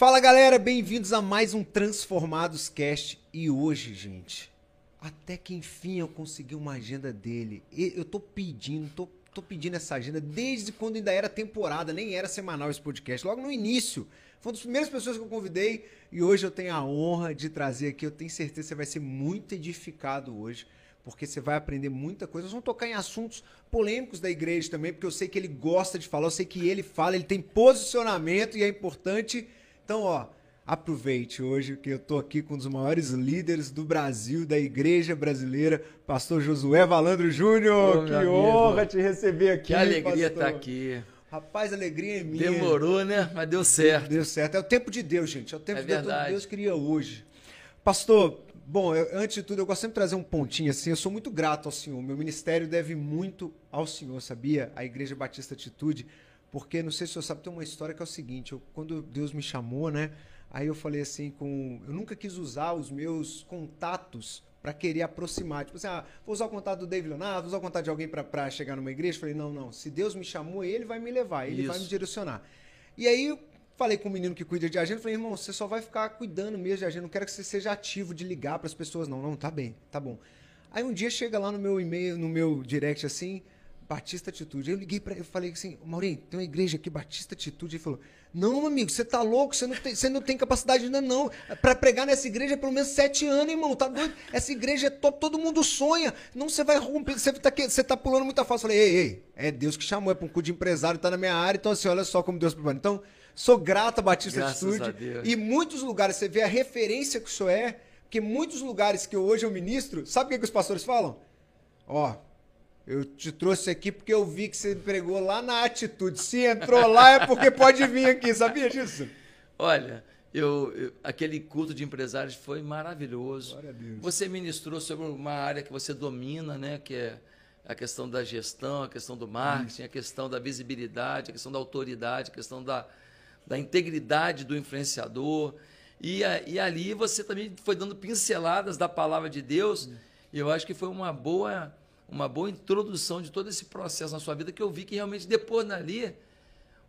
Fala galera, bem-vindos a mais um Transformados Cast. E hoje, gente, até que enfim eu consegui uma agenda dele. Eu tô pedindo, tô, tô pedindo essa agenda desde quando ainda era temporada, nem era semanal esse podcast, logo no início. Foi uma das primeiras pessoas que eu convidei e hoje eu tenho a honra de trazer aqui. Eu tenho certeza que você vai ser muito edificado hoje porque você vai aprender muita coisa. Nós vamos tocar em assuntos polêmicos da igreja também, porque eu sei que ele gosta de falar, eu sei que ele fala, ele tem posicionamento e é importante. Então, ó, aproveite hoje que eu tô aqui com um dos maiores líderes do Brasil, da igreja brasileira, pastor Josué Valandro Júnior. Ô, Que honra amigo. te receber aqui. Que alegria estar aqui. Rapaz, a alegria é minha. Demorou, né? Mas deu certo. Deu certo. É o tempo de Deus, gente. É o tempo É de Deus. Todo verdade. Deus queria hoje. Pastor, bom, eu- antes de tudo, eu gosto sempre de trazer um pontinho assim. Eu sou muito grato ao Senhor. Meu ministério deve muito ao Senhor, sabia? A Igreja Batista Atitude. Porque, não sei se você sabe, tem uma história que é o seguinte: eu- quando Deus me chamou, né? Aí eu falei assim com. Eu nunca quis usar os meus contatos para querer aproximar. Tipo assim, ah, vou usar o contato do David Leonardo, vou usar o contato de alguém para chegar numa igreja. Eu falei, não, não. Se Deus me chamou, ele vai me levar, ele vai Isso. me direcionar. E aí eu falei com o menino que cuida de agenda, falei, irmão, você só vai ficar cuidando mesmo de agenda, não quero que você seja ativo de ligar para as pessoas, não. Não, tá bem, tá bom. Aí um dia chega lá no meu e-mail, no meu direct assim, Batista Atitude. Aí eu liguei para ele, falei assim, Maurinho, tem uma igreja aqui, Batista Atitude. Ele falou, não, amigo, você tá louco, você não tem, você não tem capacidade ainda não. Para pregar nessa igreja é pelo menos sete anos, irmão, tá doido? Essa igreja é top, todo mundo sonha. Não você vai romper, você tá, você tá pulando muita fácil. Eu falei, ei, ei, é Deus que chamou, é para um cu de empresário, tá na minha área, então assim, olha só como Deus preparou. Então, sou grato a Batista Graças Atitude. a. E muitos lugares, você vê a referência que o senhor é, porque muitos lugares que hoje eu ministro, sabe o que, que os pastores falam? Ó, eu te trouxe aqui porque eu vi que você pregou lá na atitude. Se entrou lá é porque pode vir aqui, sabia disso? Olha, eu, eu- aquele culto de empresários foi maravilhoso. Você ministrou sobre uma área que você domina, né? Que é a questão da gestão, a questão do marketing, a questão da visibilidade, a questão da autoridade, a questão da, da integridade do influenciador. E, a- e ali você também foi dando pinceladas da palavra de Deus. E eu acho que foi uma boa, uma boa introdução de todo esse processo na sua vida que eu vi que realmente depois dali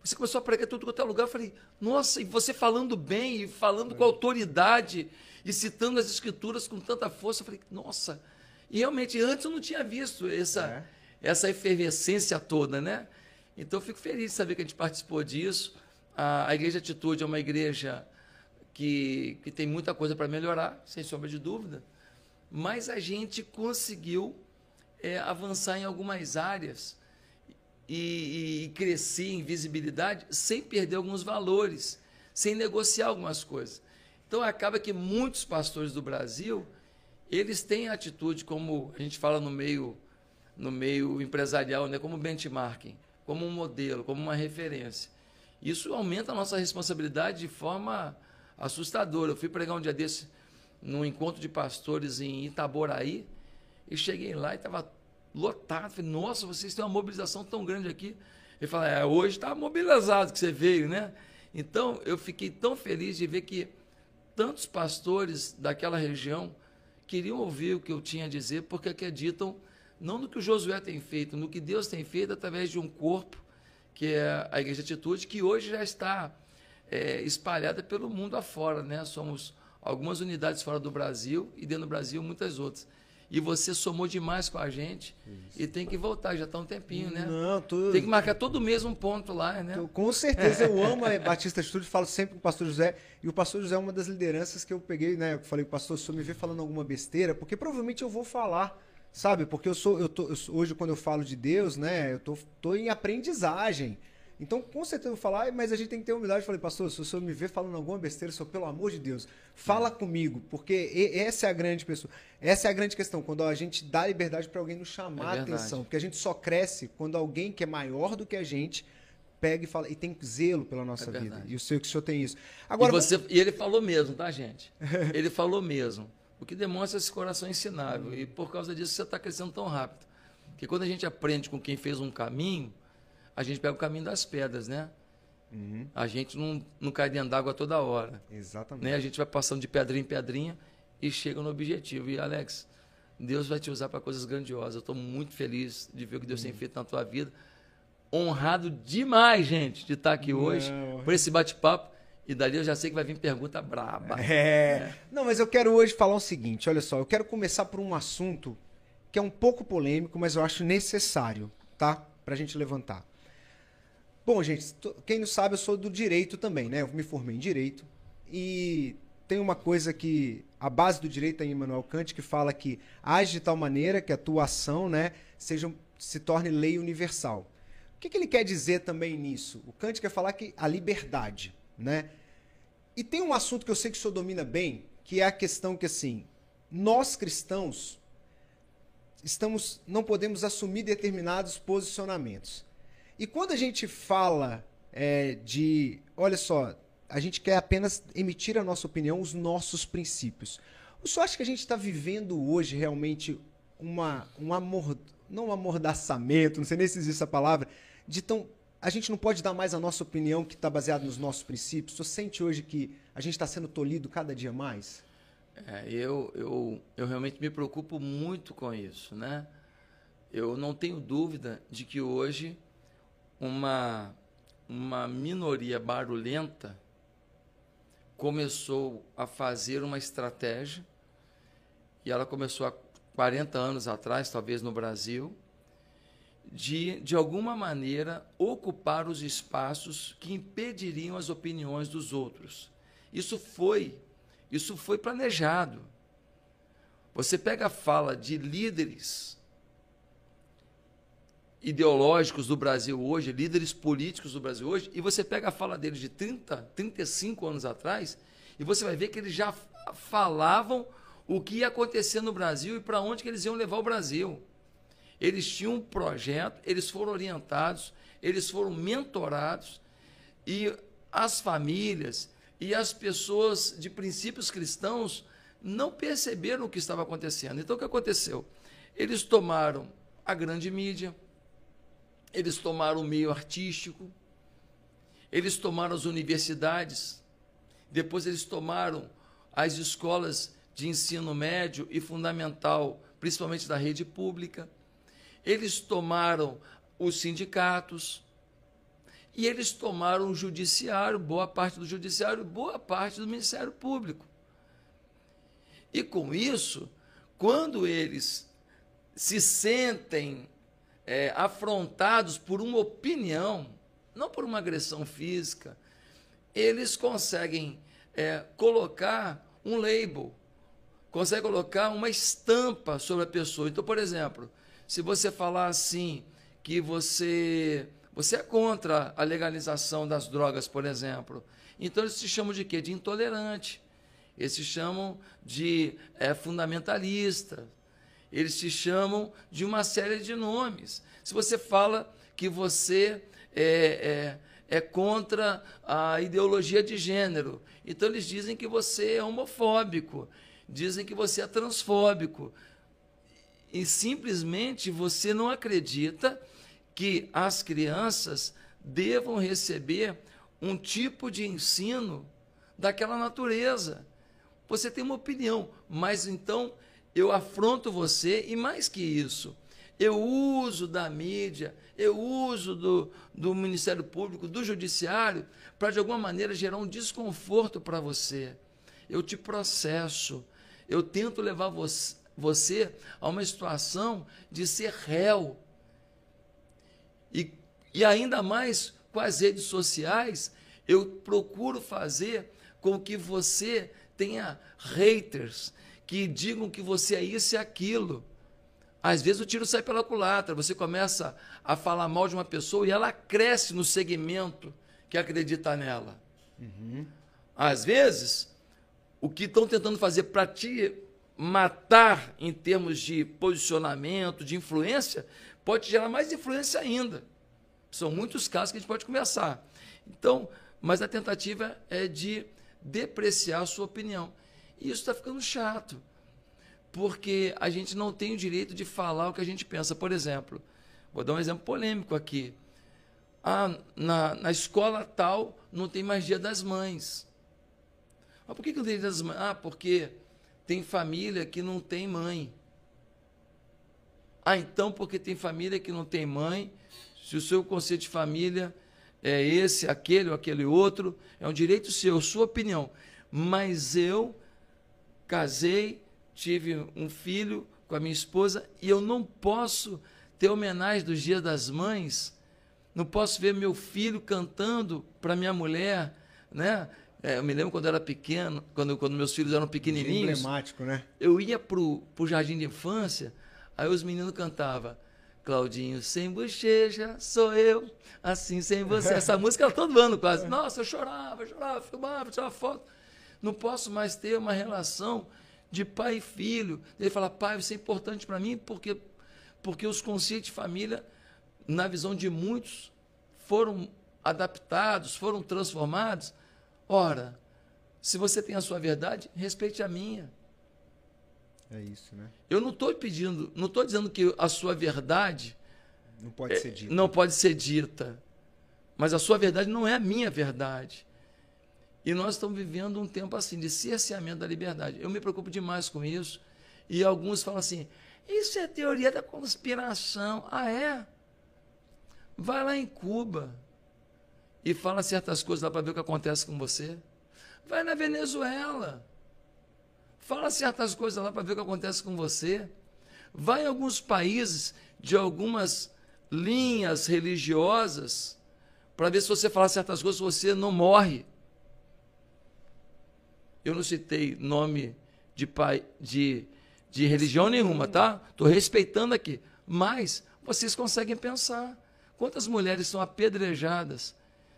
você começou a pregar tudo quanto é lugar. Eu falei, nossa, e você falando bem, e falando com autoridade, e citando as escrituras com tanta força. Eu falei, nossa. E realmente, antes eu não tinha visto essa, essa efervescência toda, né? Então eu fico feliz de saber que a gente participou disso. A, a Igreja Atitude é uma igreja que, que tem muita coisa para melhorar, sem sombra de dúvida. Mas a gente conseguiu é, avançar em algumas áreas e, e crescer em visibilidade sem perder alguns valores, sem negociar algumas coisas. Então acaba que muitos pastores do Brasil, eles têm atitude como a gente fala no meio no meio empresarial, né, como benchmarking, como um modelo, como uma referência. Isso aumenta a nossa responsabilidade de forma assustadora. Eu fui pregar um dia desse num encontro de pastores em Itaboraí e cheguei lá e estava lotado. Falei, nossa, vocês têm uma mobilização tão grande aqui. Ele falou, é, hoje está mobilizado que você veio, né? Então, eu fiquei tão feliz de ver que tantos pastores daquela região queriam ouvir o que eu tinha a dizer, porque acreditam não no que o Josué tem feito, no que Deus tem feito através de um corpo, que é a Igreja Atitude, que hoje já está é, espalhada pelo mundo afora. Né? Somos algumas unidades fora do Brasil e dentro do Brasil muitas outras. E você somou demais com a gente e tem que voltar, já está um tempinho, né? Não, tô, Tem que marcar todo mês um ponto lá, né? tô- com certeza eu amo a Batista Atitude, falo sempre com o pastor José. E o pastor José é uma das lideranças que eu peguei, né? Eu falei, pastor, se eu me ver falando alguma besteira, porque provavelmente eu vou falar. Sabe? Porque eu sou, eu tô, eu sou- hoje quando eu falo de Deus, né? Eu tô, tô em aprendizagem. Então, com certeza eu vou falar, "Ai, mas a gente tem que ter humildade. Eu falei, pastor, se o senhor me ver falando alguma besteira, senhor, pelo amor de Deus, fala comigo, porque e- essa é a grande pessoa. Essa é a grande questão, quando a gente dá liberdade para alguém nos chamar É a atenção. Porque a gente só cresce quando alguém que é maior do que a gente pega e fala, e tem zelo pela nossa É vida. E eu sei que o senhor tem isso. e, Agora, você, e ele falou mesmo, tá, gente? Ele falou mesmo. O que demonstra esse coração ensinável. E por causa disso você está crescendo tão rápido. Porque quando a gente aprende com quem fez um caminho, a gente pega o caminho das pedras, né? Uhum. A gente não, não cai dentro d'água toda hora. Exatamente. Né? A gente vai passando de pedrinha em pedrinha e chega no objetivo. E, Alex, Deus vai te usar para coisas grandiosas. Eu estou muito feliz de ver o que Deus tem feito na tua vida. Honrado demais, gente, de estar aqui hoje Não. por esse bate-papo. E dali eu já sei que vai vir pergunta braba. É. é. Não, mas eu quero hoje falar o seguinte: olha só, eu quero começar por um assunto que é um pouco polêmico, mas eu acho necessário, tá? Pra gente levantar. Bom, gente, quem não sabe, eu sou do direito também, né? Eu me formei em direito. E tem uma coisa que a base do direito é em Immanuel Kant que fala que age de tal maneira que a tua ação, né, seja, se torne lei universal. O que, que ele quer dizer também nisso? O Kant quer falar que a liberdade, né? E tem um assunto que eu sei que o senhor domina bem, que é a questão que assim, nós cristãos estamos não podemos assumir determinados posicionamentos. E quando a gente fala é, de, olha só, a gente quer apenas emitir a nossa opinião, os nossos princípios. O senhor acha que a gente está vivendo hoje realmente uma, um amor, não um amordaçamento, não sei nem se existe essa palavra, de tão. A gente não pode dar mais a nossa opinião que está baseada nos nossos princípios. Senhor sente hoje que a gente está sendo tolhido cada dia mais? É, eu, eu, eu realmente me preocupo muito com isso, né? Eu não tenho dúvida de que hoje uma, uma minoria barulhenta começou a fazer uma estratégia, e ela começou há 40 anos atrás, talvez no Brasil, de, de alguma maneira, ocupar os espaços que impediriam as opiniões dos outros. Isso foi, isso foi planejado. Você pega a fala de líderes ideológicos do Brasil hoje, líderes políticos do Brasil hoje, e você pega a fala deles de 30, 35 anos atrás, e você vai ver que eles já falavam o que ia acontecer no Brasil e para onde que eles iam levar o Brasil. Eles tinham um projeto, eles foram orientados, eles foram mentorados, e as famílias e as pessoas de princípios cristãos não perceberam o que estava acontecendo. Então, o que aconteceu? Eles tomaram a grande mídia, eles tomaram o meio artístico, eles tomaram as universidades, depois eles tomaram as escolas de ensino médio e fundamental, principalmente da rede pública, eles tomaram os sindicatos. E eles tomaram o judiciário, boa parte do judiciário, boa parte do Ministério Público. E com isso, quando eles se sentem é, afrontados por uma opinião, não por uma agressão física, eles conseguem é, colocar um label, conseguem colocar uma estampa sobre a pessoa. Então, por exemplo, se você falar assim que você você é contra a legalização das drogas, por exemplo, então eles se chamam de quê? De intolerante. Eles se chamam de é, fundamentalista eles te chamam de uma série de nomes. Se você fala que você é, é, é contra a ideologia de gênero, então eles dizem que você é homofóbico, dizem que você é transfóbico. E simplesmente você não acredita que as crianças devam receber um tipo de ensino daquela natureza. Você tem uma opinião, mas então eu afronto você e mais que isso, eu uso da mídia, eu uso do, do Ministério Público, do Judiciário, para de alguma maneira gerar um desconforto para você. Eu te processo, eu tento levar você, você a uma situação de ser réu. E, e ainda mais com as redes sociais, eu procuro fazer com que você tenha haters, que digam que você é isso e aquilo. Às vezes o tiro sai pela culatra, você começa a falar mal de uma pessoa e ela cresce no segmento que acredita nela. Uhum. Às vezes, o que estão tentando fazer para te matar em termos de posicionamento, de influência, pode gerar mais influência ainda. São muitos casos que a gente pode começar. Então, mas a tentativa é de depreciar a sua opinião. Isso está ficando chato, porque a gente não tem o direito de falar o que a gente pensa. Por exemplo, vou dar um exemplo polêmico aqui. Ah, na, na escola tal não tem mais dia das mães. Mas por que, que não tem dia das mães? Ah, porque tem família que não tem mãe. Ah, então porque tem família que não tem mãe, se o seu conceito de família é esse, aquele ou aquele outro, é um direito seu, sua opinião. Mas eu casei, tive um filho com a minha esposa e eu não posso ter homenagem dos dias das mães, não posso ver meu filho cantando para minha mulher, né? É, eu me lembro quando eu era pequeno, quando, quando meus filhos eram pequenininhos. Emblemático, né? Eu ia pro, pro jardim de infância, aí os meninos cantavam Claudinho sem bochecha, sou eu, assim sem você. Essa música era todo ano quase. Nossa, eu chorava, chorava, filmava, tirava foto. Não posso mais ter uma relação de pai e filho. Ele fala, pai, isso é importante para mim porque, porque os conceitos de família, na visão de muitos, foram adaptados, foram transformados. Ora, se você tem a sua verdade, respeite a minha. É isso, né? Eu não estou pedindo, não estou dizendo que a sua verdade não pode ser dita. Não pode ser dita. Mas a sua verdade não é a minha verdade. E nós estamos vivendo um tempo assim, de cerceamento da liberdade. Eu me preocupo demais com isso. E alguns falam assim: isso é teoria da conspiração. Ah, é? Vai lá em Cuba e fala certas coisas lá para ver o que acontece com você. Vai na Venezuela. Fala certas coisas lá para ver o que acontece com você. Vai em alguns países de algumas linhas religiosas para ver se você falar certas coisas você não morre. Eu não citei nome de pai de, de religião nenhuma, tá? Estou respeitando aqui. Mas vocês conseguem pensar. Quantas mulheres são apedrejadas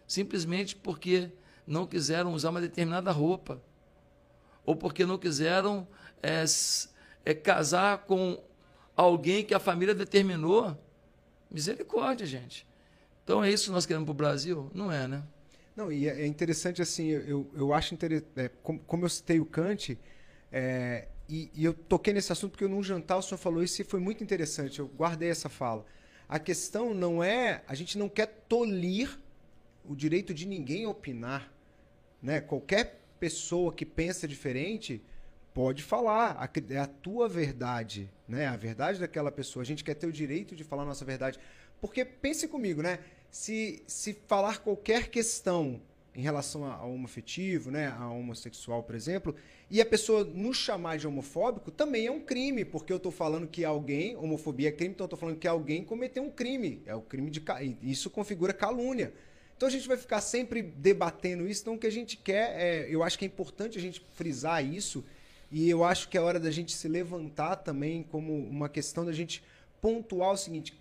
simplesmente porque não quiseram usar uma determinada roupa? ou porque não quiseram é, é, casar com alguém que a família determinou. Misericórdia, gente. Então é isso que nós queremos para o Brasil? Não é, né? Não, e é, é interessante assim, eu, eu acho interessante, é, como, como, eu citei o Kant, é, e, e, eu toquei nesse assunto porque num jantar o senhor falou isso e foi muito interessante, eu guardei essa fala. A questão não é, a gente não quer tolir o direito de ninguém opinar, né? Qualquer pessoa que pensa diferente pode falar, é a tua verdade, né? A verdade daquela pessoa. A gente quer ter o direito de falar a nossa verdade. Porque pense comigo, né? Se, se falar qualquer questão em relação ao homoafetivo, né, a homossexual, por exemplo, e a pessoa nos chamar de homofóbico, também é um crime, porque eu estou falando que alguém, homofobia é crime, então eu estou falando que alguém cometeu um crime, é o crime de isso configura calúnia. Então a gente vai ficar sempre debatendo isso. Então o que a gente quer, é, eu acho que é importante a gente frisar isso. E eu acho que é hora da gente se levantar também como uma questão da gente pontuar o seguinte: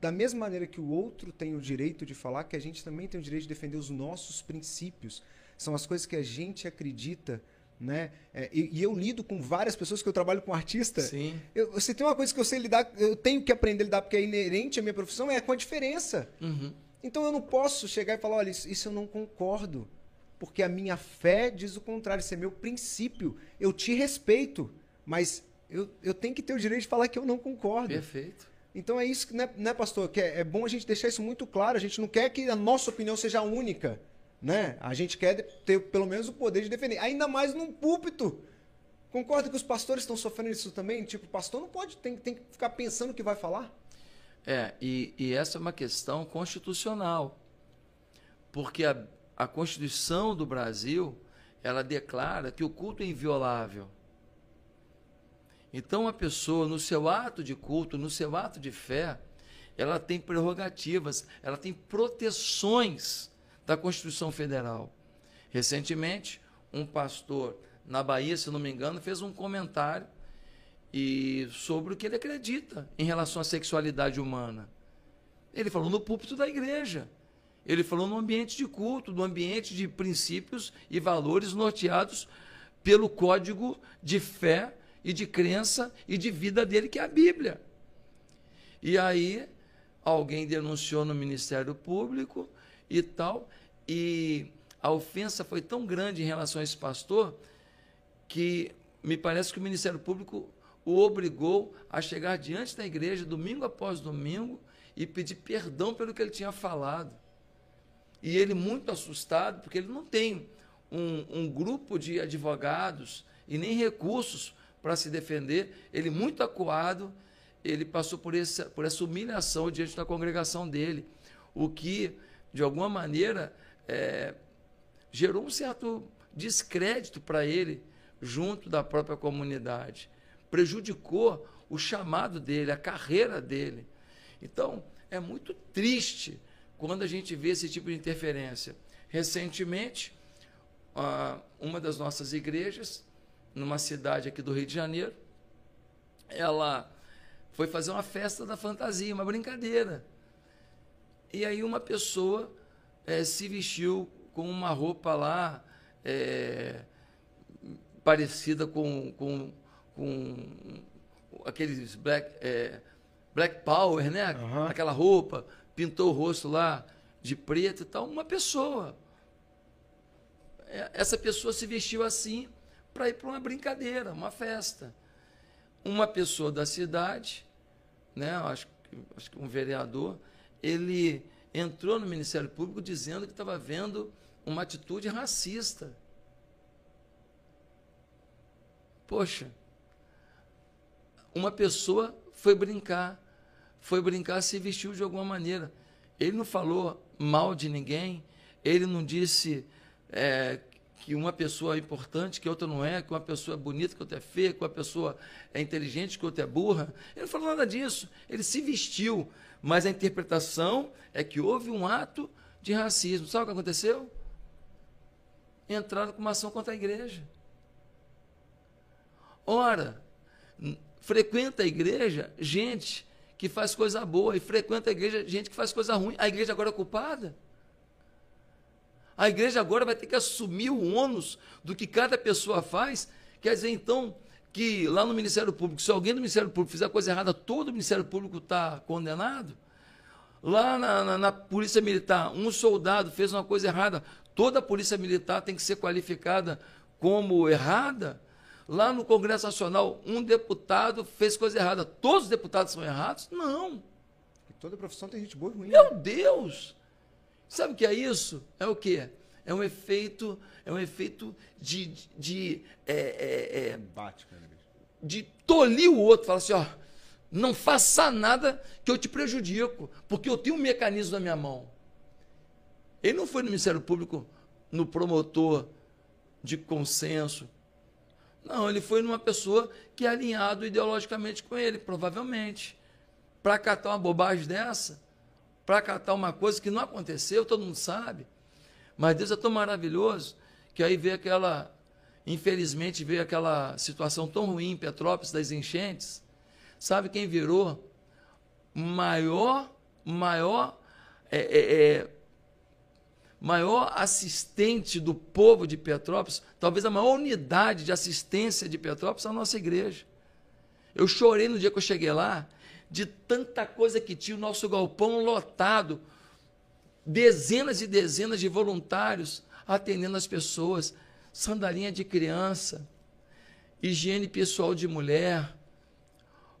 da mesma maneira que o outro tem o direito de falar, que a gente também tem o direito de defender os nossos princípios. São as coisas que a gente acredita. Né? É, e, e, eu lido com várias pessoas que eu trabalho com artista. Sim. Eu, você tem uma coisa que eu sei lidar, eu tenho que aprender a lidar porque é inerente à minha profissão, é com a diferença. Uhum. Então eu não posso chegar e falar, olha, isso, isso eu não concordo. Porque a minha fé diz o contrário, isso é meu princípio. Eu te respeito, mas eu, eu tenho que ter o direito de falar que eu não concordo. Perfeito. Então é isso, né, né pastor? Que é, é, bom a gente deixar isso muito claro. A gente não quer que a nossa opinião seja única. Né? A gente quer ter pelo menos o poder de defender. Ainda mais num púlpito. Concorda que os pastores estão sofrendo isso também? Tipo, o pastor não pode, tem, tem que ficar pensando o que vai falar. É, e, e essa é uma questão constitucional, porque a, a Constituição do Brasil ela declara que o culto é inviolável. Então a pessoa, no seu ato de culto, no seu ato de fé, ela tem prerrogativas, ela tem proteções da Constituição Federal. Recentemente, um pastor na Bahia, se não me engano, fez um comentário e sobre o que ele acredita em relação à sexualidade humana. Ele falou no púlpito da igreja. Ele falou no ambiente de culto, no ambiente de princípios e valores norteados pelo código de fé e de crença e de vida dele, que é a Bíblia. E aí alguém denunciou no Ministério Público e tal, e a ofensa foi tão grande em relação a esse pastor que me parece que o Ministério Público o obrigou a chegar diante da igreja domingo após domingo e pedir perdão pelo que ele tinha falado. E ele, muito assustado, porque ele não tem um, um grupo de advogados e nem recursos para se defender, ele, muito acuado, ele passou por essa, por essa humilhação diante da congregação dele, o que de alguma maneira, é, gerou um certo descrédito para ele junto da própria comunidade. Prejudicou o chamado dele, a carreira dele. Então, é muito triste quando a gente vê esse tipo de interferência. Recentemente, uma das nossas igrejas, numa cidade aqui do Rio de Janeiro, ela foi fazer uma festa da fantasia, uma brincadeira. E aí uma pessoa é, se vestiu com uma roupa lá é, parecida com, com, com aqueles black, é, black power, né? Uhum. Aquela roupa, pintou o rosto lá de preto e tal. Uma pessoa. Essa pessoa se vestiu assim para ir para uma brincadeira, uma festa. Uma pessoa da cidade, né? Acho, acho que um vereador, ele entrou no Ministério Público dizendo que estava vendo uma atitude racista. Poxa, uma pessoa foi brincar, foi brincar, se vestiu de alguma maneira. Ele não falou mal de ninguém, ele não disse é, que uma pessoa é importante, que outra não é, que uma pessoa é bonita, que outra é feia, que uma pessoa é inteligente, que outra é burra. Ele não falou nada disso. Ele se vestiu. Mas a interpretação é que houve um ato de racismo. Sabe o que aconteceu? Entraram com uma ação contra a igreja. Ora, frequenta a igreja gente que faz coisa boa e frequenta a igreja gente que faz coisa ruim. A igreja agora é culpada? A igreja agora vai ter que assumir o ônus do que cada pessoa faz. Quer dizer, então, que lá no Ministério Público, se alguém do Ministério Público fizer coisa errada, todo o Ministério Público está condenado? Lá na, na, na, Polícia Militar, um soldado fez uma coisa errada, toda a Polícia Militar tem que ser qualificada como errada? Lá no Congresso Nacional, um deputado fez coisa errada, todos os deputados são errados? Não. E toda profissão tem gente boa e ruim. Meu né? Deus! Sabe o que é isso? É o quê? É um efeito, é um efeito de, de, de é, é, é, de tolir o outro, falar assim, ó, não faça nada que eu te prejudico, porque eu tenho um mecanismo na minha mão. Ele não foi no Ministério Público no promotor de consenso. Não, ele foi numa pessoa que é alinhado ideologicamente com ele, provavelmente. Para catar uma bobagem dessa, para catar uma coisa que não aconteceu, todo mundo sabe. Mas Deus é tão maravilhoso que aí veio aquela, infelizmente, veio aquela situação tão ruim em Petrópolis das enchentes. Sabe quem virou maior, maior, é, é, é, maior assistente do povo de Petrópolis, talvez a maior unidade de assistência de Petrópolis, a nossa igreja. Eu chorei no dia que eu cheguei lá, de tanta coisa que tinha o nosso galpão lotado, dezenas e dezenas de voluntários atendendo as pessoas, sandalinha de criança, higiene pessoal de mulher,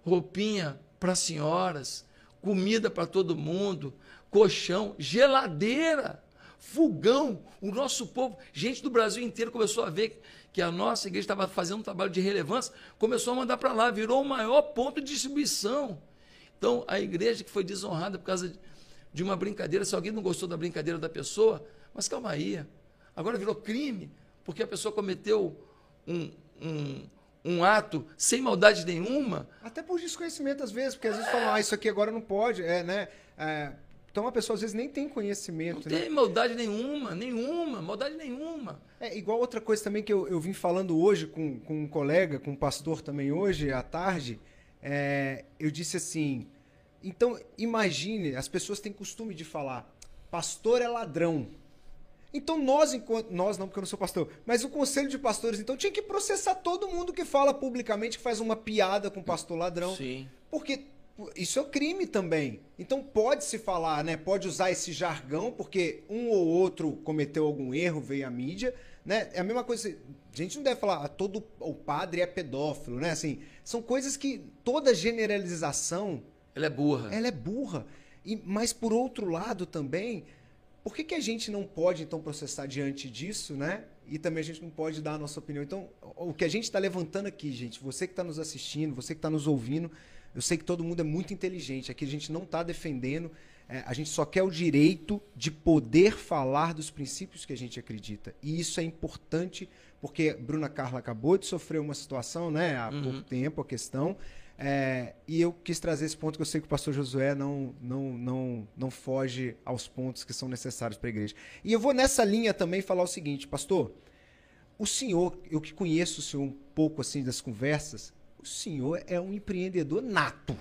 roupinha para senhoras, comida para todo mundo, colchão, geladeira, fogão. O nosso povo, gente do Brasil inteiro começou a ver que a nossa igreja estava fazendo um trabalho de relevância, começou a mandar para lá, virou o maior ponto de distribuição. Então, a igreja que foi desonrada por causa de uma brincadeira, se alguém não gostou da brincadeira da pessoa, mas calma aí, agora virou crime, porque a pessoa cometeu um, um, um ato sem maldade nenhuma. Até por desconhecimento, às vezes, porque às vezes falam, ah, isso aqui agora não pode, é, né? É, então a pessoa às vezes nem tem conhecimento. Não né? tem maldade nenhuma, nenhuma, maldade nenhuma. É igual outra coisa também que eu, eu vim falando hoje com, com um colega, com um pastor também hoje, à tarde, é, eu disse assim: então imagine, as pessoas têm costume de falar, pastor é ladrão. Então nós, enquanto. Nós não, porque eu não sou pastor, mas o conselho de pastores, então, tinha que processar todo mundo que fala publicamente, que faz uma piada com pastor ladrão. Sim. Porque isso é crime também. Então pode se falar, né? Pode usar esse jargão, porque um ou outro cometeu algum erro, veio à mídia, né? É a mesma coisa. A gente não deve falar, ah, todo o padre é pedófilo, né? Assim, são coisas que toda generalização. Ela é burra. Ela é burra. E, mas por outro lado também, por que, que a gente não pode então processar diante disso, né? E também a gente não pode dar a nossa opinião. Então, o que a gente está levantando aqui, gente, você que está nos assistindo, você que está nos ouvindo, eu sei que todo mundo é muito inteligente. Aqui a gente não está defendendo É, a gente só quer o direito de poder falar dos princípios que a gente acredita. E isso é importante porque Bruna Carla acabou de sofrer uma situação, né, há uhum. pouco tempo, a questão. É, e eu quis trazer esse ponto que eu sei que o pastor Josué não, não, não, não foge aos pontos que são necessários para a igreja. E eu vou nessa linha também falar o seguinte, pastor. O senhor, eu que conheço o senhor um pouco assim das conversas, o senhor é um empreendedor nato.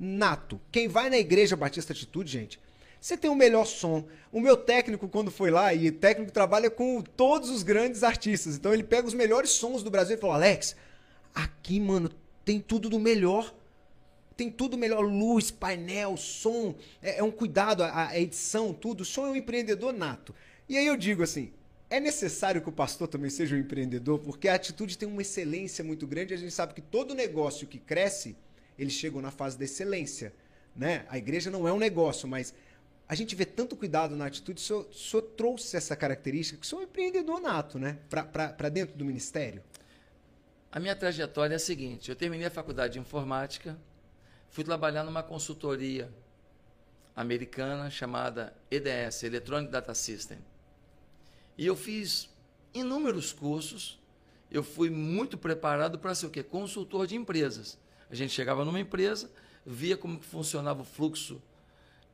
Nato. Quem vai na igreja Batista Atitude, gente, você tem o melhor som. O meu técnico, quando foi lá, e técnico trabalha com todos os grandes artistas. Então ele pega os melhores sons do Brasil e fala: Alex, aqui, mano, tem tudo do melhor. Tem tudo melhor, luz, painel, som, é, é um cuidado, a, a, edição, tudo. O som é um empreendedor nato. E aí eu digo assim, é necessário que o pastor também seja um empreendedor, porque a atitude tem uma excelência muito grande. A gente sabe que todo negócio que cresce, eles chegam na fase da excelência. Né? A igreja não é um negócio, mas a gente vê tanto cuidado na atitude. O senhor, o senhor trouxe essa característica, que o senhor é um empreendedor nato, né? Para dentro do ministério. A minha trajetória é a seguinte: eu terminei a faculdade de informática, fui trabalhar numa consultoria americana chamada EDS Electronic Data System. E eu fiz inúmeros cursos. Eu fui muito preparado para ser o quê? Consultor de empresas. A gente chegava numa empresa, via como funcionava o fluxo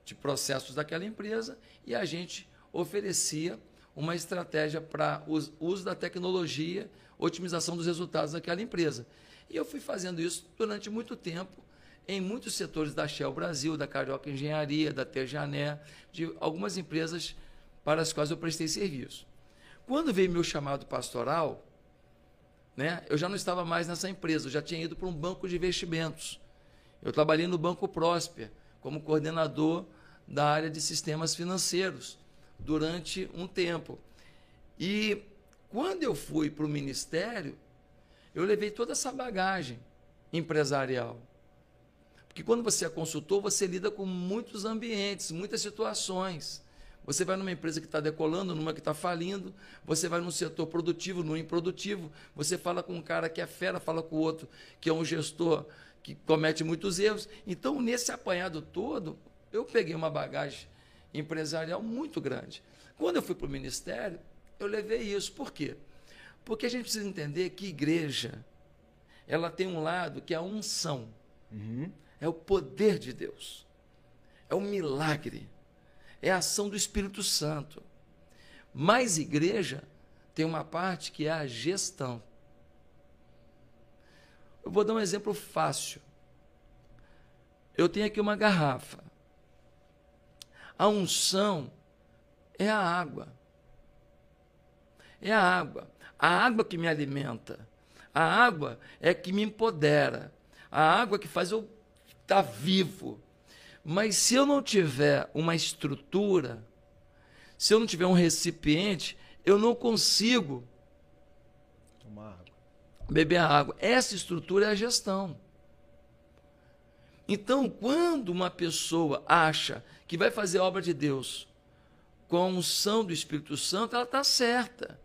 de processos daquela empresa e a gente oferecia uma estratégia para o uso da tecnologia, otimização dos resultados daquela empresa. E eu fui fazendo isso durante muito tempo em muitos setores da Shell Brasil, da Carioca Engenharia, da Tejané, de algumas empresas para as quais eu prestei serviço. Quando veio meu chamado pastoral, né, eu já não estava mais nessa empresa, eu já tinha ido para um banco de investimentos. Eu trabalhei no Banco Próspera, como coordenador da área de sistemas financeiros durante um tempo. E quando eu fui para o ministério, eu levei toda essa bagagem empresarial. Porque quando você é consultor, você lida com muitos ambientes, muitas situações. Você vai numa empresa que está decolando, numa que está falindo, você vai num setor produtivo, no improdutivo, você fala com um cara que é fera, fala com o outro que é um gestor que comete muitos erros. Então, nesse apanhado todo, eu peguei uma bagagem empresarial muito grande. Quando eu fui para o ministério, eu levei isso. Por quê? Porque a gente precisa entender que igreja ela tem um lado que é a unção. Uhum. É o poder de Deus. É o milagre. É a ação do Espírito Santo. Mas igreja tem uma parte que é a gestão. Eu vou dar um exemplo fácil. Eu tenho aqui uma garrafa. A unção é a água. É a água. A água que me alimenta. A água é que me empodera. A água que faz eu estar vivo. Mas se eu não tiver uma estrutura, se eu não tiver um recipiente, eu não consigo beber a água. Essa estrutura é a gestão. Então, quando uma pessoa acha que vai fazer a obra de Deus com a unção do Espírito Santo, ela está certa.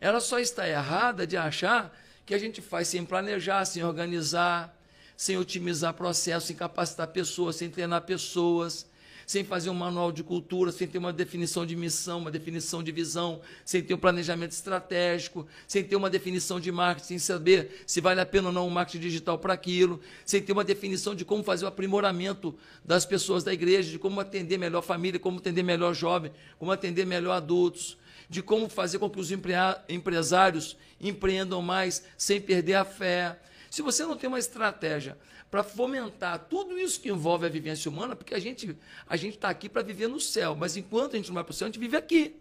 Ela só está errada de achar que a gente faz sem planejar, sem organizar, sem otimizar processos, sem capacitar pessoas, sem treinar pessoas sem fazer um manual de cultura, sem ter uma definição de missão, uma definição de visão, sem ter um planejamento estratégico, sem ter uma definição de marketing, sem saber se vale a pena ou não um marketing digital para aquilo, sem ter uma definição de como fazer o aprimoramento das pessoas da igreja, de como atender melhor a família, como atender melhor jovem, como atender melhor adultos, de como fazer com que os empresários empreendam mais sem perder a fé. Se você não tem uma estratégia para fomentar tudo isso que envolve a vivência humana, porque a gente a gente está aqui para viver no céu, mas enquanto a gente não vai para o céu, a gente vive aqui.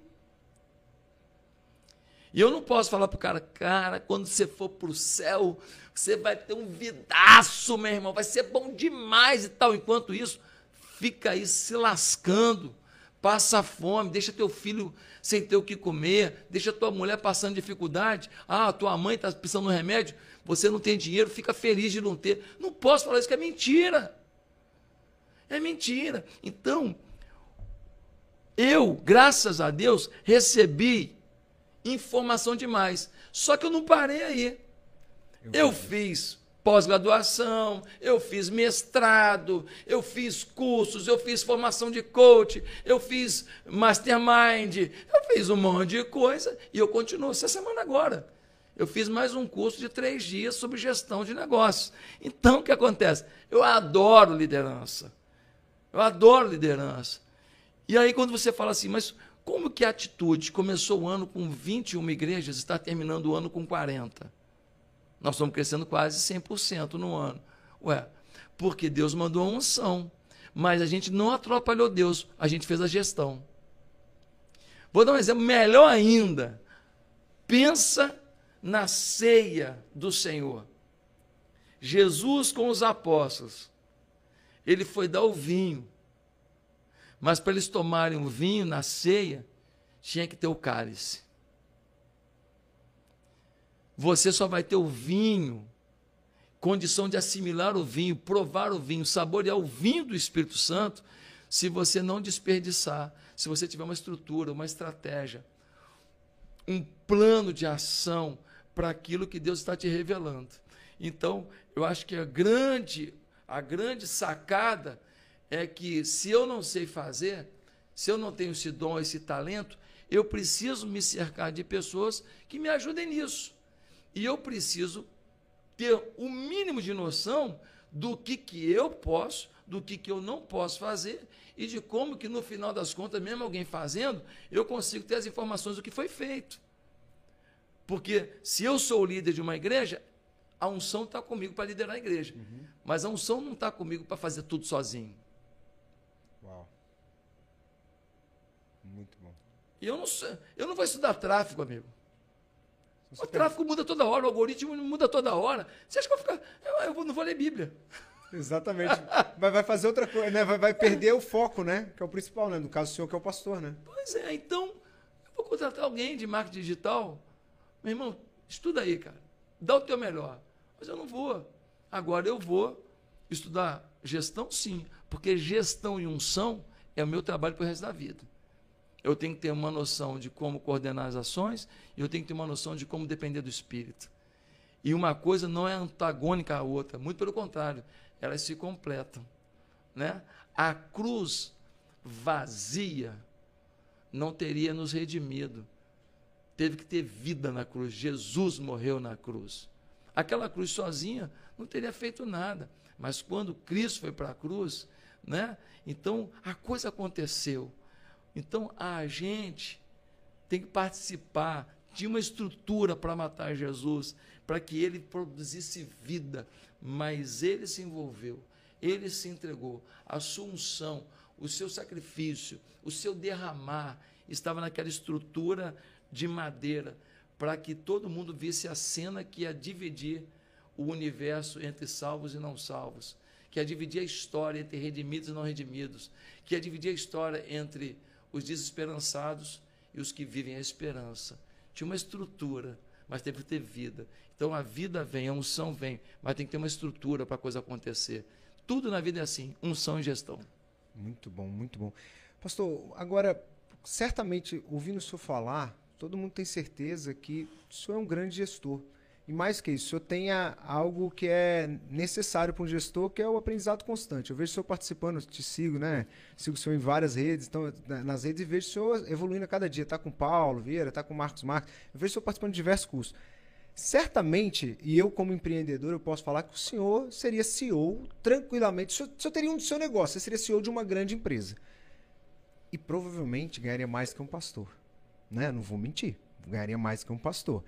E eu não posso falar para o cara, cara, quando você for para o céu, você vai ter um vidaço, meu irmão, vai ser bom demais e tal. Enquanto isso, fica aí se lascando, passa fome, deixa teu filho sem ter o que comer, deixa tua mulher passando dificuldade. Ah, tua mãe está precisando de um remédio você não tem dinheiro, fica feliz de não ter. Não posso falar isso, que é mentira. É mentira. Então, eu, graças a Deus, recebi informação demais. Só que eu não parei aí. Eu, eu fiz pós-graduação, eu fiz mestrado, eu fiz cursos, eu fiz formação de coach, eu fiz mastermind, eu fiz um monte de coisa e eu continuo essa semana agora. Eu fiz mais um curso de três dias sobre gestão de negócios. Então, o que acontece? Eu adoro liderança. Eu adoro liderança. E aí, quando você fala assim, mas como que a atitude começou o ano com 21 igrejas está terminando o ano com 40? Nós estamos crescendo quase 100% no ano. Ué, porque Deus mandou a unção. Mas a gente não atrapalhou Deus, a gente fez a gestão. Vou dar um exemplo melhor ainda. Pensa na ceia do Senhor. Jesus com os apóstolos. Ele foi dar o vinho. Mas para eles tomarem o vinho na ceia, tinha que ter o cálice. Você só vai ter o vinho, condição de assimilar o vinho, provar o vinho, saborear o vinho do Espírito Santo, se você não desperdiçar, se você tiver uma estrutura, uma estratégia, um plano de ação para aquilo que Deus está te revelando. Então, eu acho que a grande, a grande sacada é que se eu não sei fazer, se eu não tenho esse dom, esse talento, eu preciso me cercar de pessoas que me ajudem nisso. E eu preciso ter o mínimo de noção do que, que eu posso, do que, que eu não posso fazer e de como que no final das contas, mesmo alguém fazendo, eu consigo ter as informações do que foi feito. Porque se eu sou o líder de uma igreja, a unção está comigo para liderar a igreja. Uhum. Mas a unção não está comigo para fazer tudo sozinho. Uau. Muito bom. E eu não, eu não vou estudar tráfego, amigo. O tráfico muda toda hora, o algoritmo muda toda hora. Você acha que eu vou ficar. Eu, eu não vou ler Bíblia. Exatamente. Mas vai fazer outra coisa, né? Vai, vai, perder o foco, né? Que é o principal, né? No caso, o senhor que é o pastor, né? Pois é, então, eu vou contratar alguém de marketing digital. Meu irmão, estuda aí, cara. Dá o teu melhor. Mas eu não vou. Agora eu vou estudar gestão, sim. Porque gestão e unção é o meu trabalho para o resto da vida eu tenho que ter uma noção de como coordenar as ações e eu tenho que ter uma noção de como depender do Espírito. E uma coisa não é antagônica à outra, muito pelo contrário, elas se completam. Né? A cruz vazia não teria nos redimido. Teve que ter vida na cruz. Jesus morreu na cruz. Aquela cruz sozinha não teria feito nada. Mas quando Cristo foi para a cruz, né? então a coisa aconteceu. Então a gente tem que participar de uma estrutura para matar Jesus, para que ele produzisse vida, mas ele se envolveu, ele se entregou, a sua unção, o seu sacrifício, o seu derramar estava naquela estrutura de madeira, para que todo mundo visse a cena que ia dividir o universo entre salvos e não salvos, que ia dividir a história entre redimidos e não redimidos, que ia dividir a história entre os desesperançados e os que vivem a esperança. Tinha uma estrutura, mas teve que ter vida. Então a vida vem, a unção vem, mas tem que ter uma estrutura para a coisa acontecer. Tudo na vida é assim, unção e gestão. Muito bom, muito bom. Pastor, agora, certamente, ouvindo o senhor falar, todo mundo tem certeza que o senhor é um grande gestor. E mais que isso, o senhor tenha algo que é necessário para um gestor, que é o aprendizado constante. Eu vejo o senhor participando, te sigo, né? Sigo o senhor em várias redes, então, nas redes e vejo o senhor evoluindo a cada dia. Está com o Paulo Vieira, está com o Marcos Marques. Eu vejo o senhor participando de diversos cursos. Certamente, e eu como empreendedor, eu posso falar que o senhor seria CEO tranquilamente. O senhor, o senhor teria um do seu negócio, você seria CEO de uma grande empresa. E provavelmente ganharia mais que um pastor. Né? Não vou mentir. Ganharia mais que um pastor.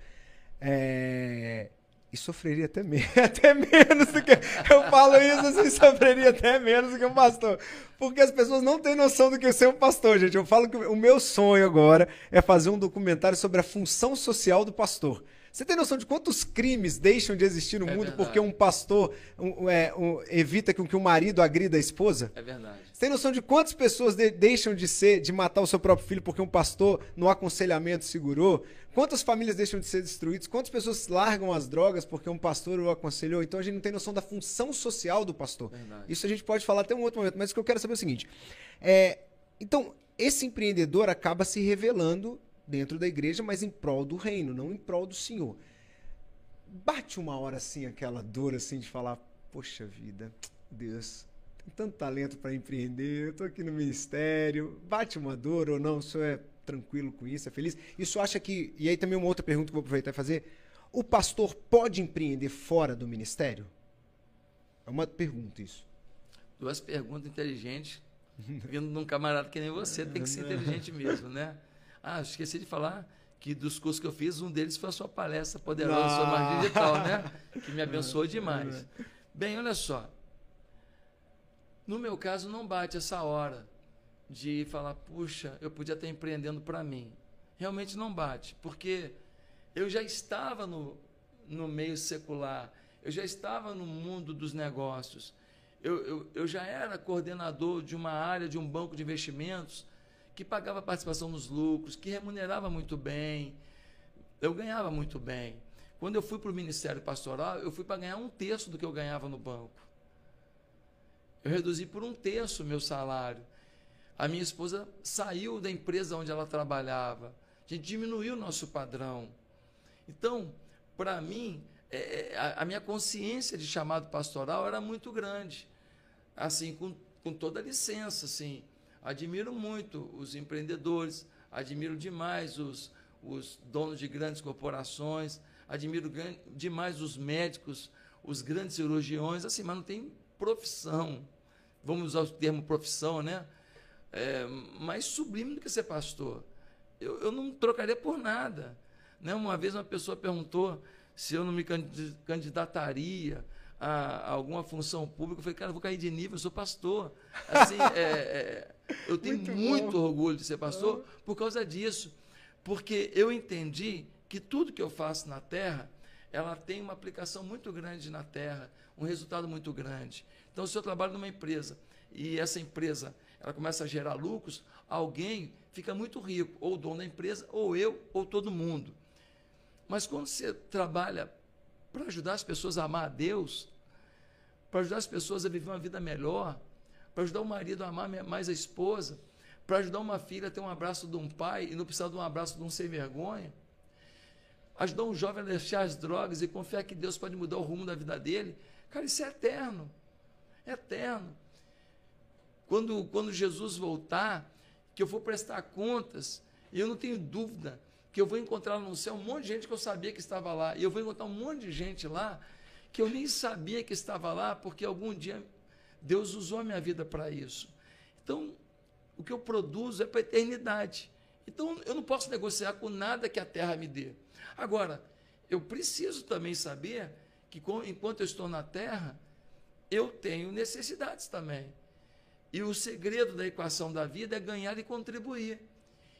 É, e sofreria até, me até menos do que. Eu falo isso assim, sofreria até menos do que um pastor. Porque as pessoas não têm noção do que ser um pastor, gente. Eu falo que o meu sonho agora é fazer um documentário sobre a função social do pastor. Você tem noção de quantos crimes deixam de existir no é mundo verdade. porque um pastor um, é, um, evita que, que um marido agrida a esposa? É verdade. Você tem noção de quantas pessoas de, deixam de ser, de matar o seu próprio filho porque um pastor no aconselhamento segurou? Quantas famílias deixam de ser destruídas? Quantas pessoas largam as drogas porque um pastor o aconselhou? Então a gente não tem noção da função social do pastor. Verdade. Isso a gente pode falar até um outro momento, mas o que eu quero saber é o seguinte: é, então esse empreendedor acaba se revelando dentro da igreja, mas em prol do reino, não em prol do Senhor. bate uma hora assim, aquela dor assim de falar, poxa vida, Deus, tem tanto talento para empreender, eu tô aqui no ministério, bate uma dor ou não, o senhor é tranquilo com isso, é feliz? Isso acha que, e aí também uma outra pergunta que eu vou aproveitar e fazer, o pastor pode empreender fora do ministério? É uma pergunta isso. Duas perguntas inteligentes, vindo de um camarada que nem você, tem que ser inteligente mesmo, né? Ah, esqueci de falar que dos cursos que eu fiz, um deles foi a sua palestra poderosa ah. sobre marketing digital, né? Que me abençoou demais. Bem, olha só. No meu caso, não bate essa hora de falar, puxa, eu podia estar empreendendo para mim. Realmente não bate, porque eu já estava no, no meio secular, eu já estava no mundo dos negócios, eu, eu, eu já era coordenador de uma área de um banco de investimentos que pagava participação nos lucros, que remunerava muito bem, eu ganhava muito bem. Quando eu fui para o Ministério Pastoral, eu fui para ganhar um terço do que eu ganhava no banco. Eu reduzi por um terço o meu salário. A minha esposa saiu da empresa onde ela trabalhava. A gente diminuiu o nosso padrão. Então, para mim, é, é, a, a, minha consciência de chamado pastoral era muito grande. Assim, com, com toda licença, assim. Admiro muito os empreendedores, admiro demais os, os donos de grandes corporações, admiro demais os médicos, os grandes cirurgiões, assim, mas não tem profissão. Vamos usar o termo profissão, né? É, mais sublime do que ser pastor. Eu, eu não trocaria por nada. Né? Uma vez uma pessoa perguntou se eu não me candidataria a, alguma função pública, eu falei, cara, eu vou cair de nível, eu sou pastor. Assim, é, é, eu tenho muito, muito orgulho de ser pastor por causa disso. Porque eu entendi que tudo que eu faço na terra, ela tem uma aplicação muito grande na terra, um resultado muito grande. Então, se eu trabalho numa empresa e essa empresa ela começa a gerar lucros, alguém fica muito rico, ou o dono da empresa, ou eu, ou todo mundo. Mas quando você trabalha para ajudar as pessoas a amar a Deus, para ajudar as pessoas a viver uma vida melhor, para ajudar o marido a amar mais a esposa, para ajudar uma filha a ter um abraço de um pai e não precisar de um abraço de um sem vergonha, ajudar um jovem a deixar as drogas e confiar que Deus pode mudar o rumo da vida dele, cara, isso é eterno, é eterno. Quando, quando Jesus voltar, que eu for prestar contas, e eu não tenho dúvida que eu vou encontrar no céu um monte de gente que eu sabia que estava lá. E eu vou encontrar um monte de gente lá que eu nem sabia que estava lá, porque algum dia Deus usou a minha vida para isso. Então, o que eu produzo é para a eternidade. Então, eu não posso negociar com nada que a terra me dê. Agora, eu preciso também saber que, enquanto eu estou na terra, eu tenho necessidades também. E o segredo da equação da vida é ganhar e contribuir.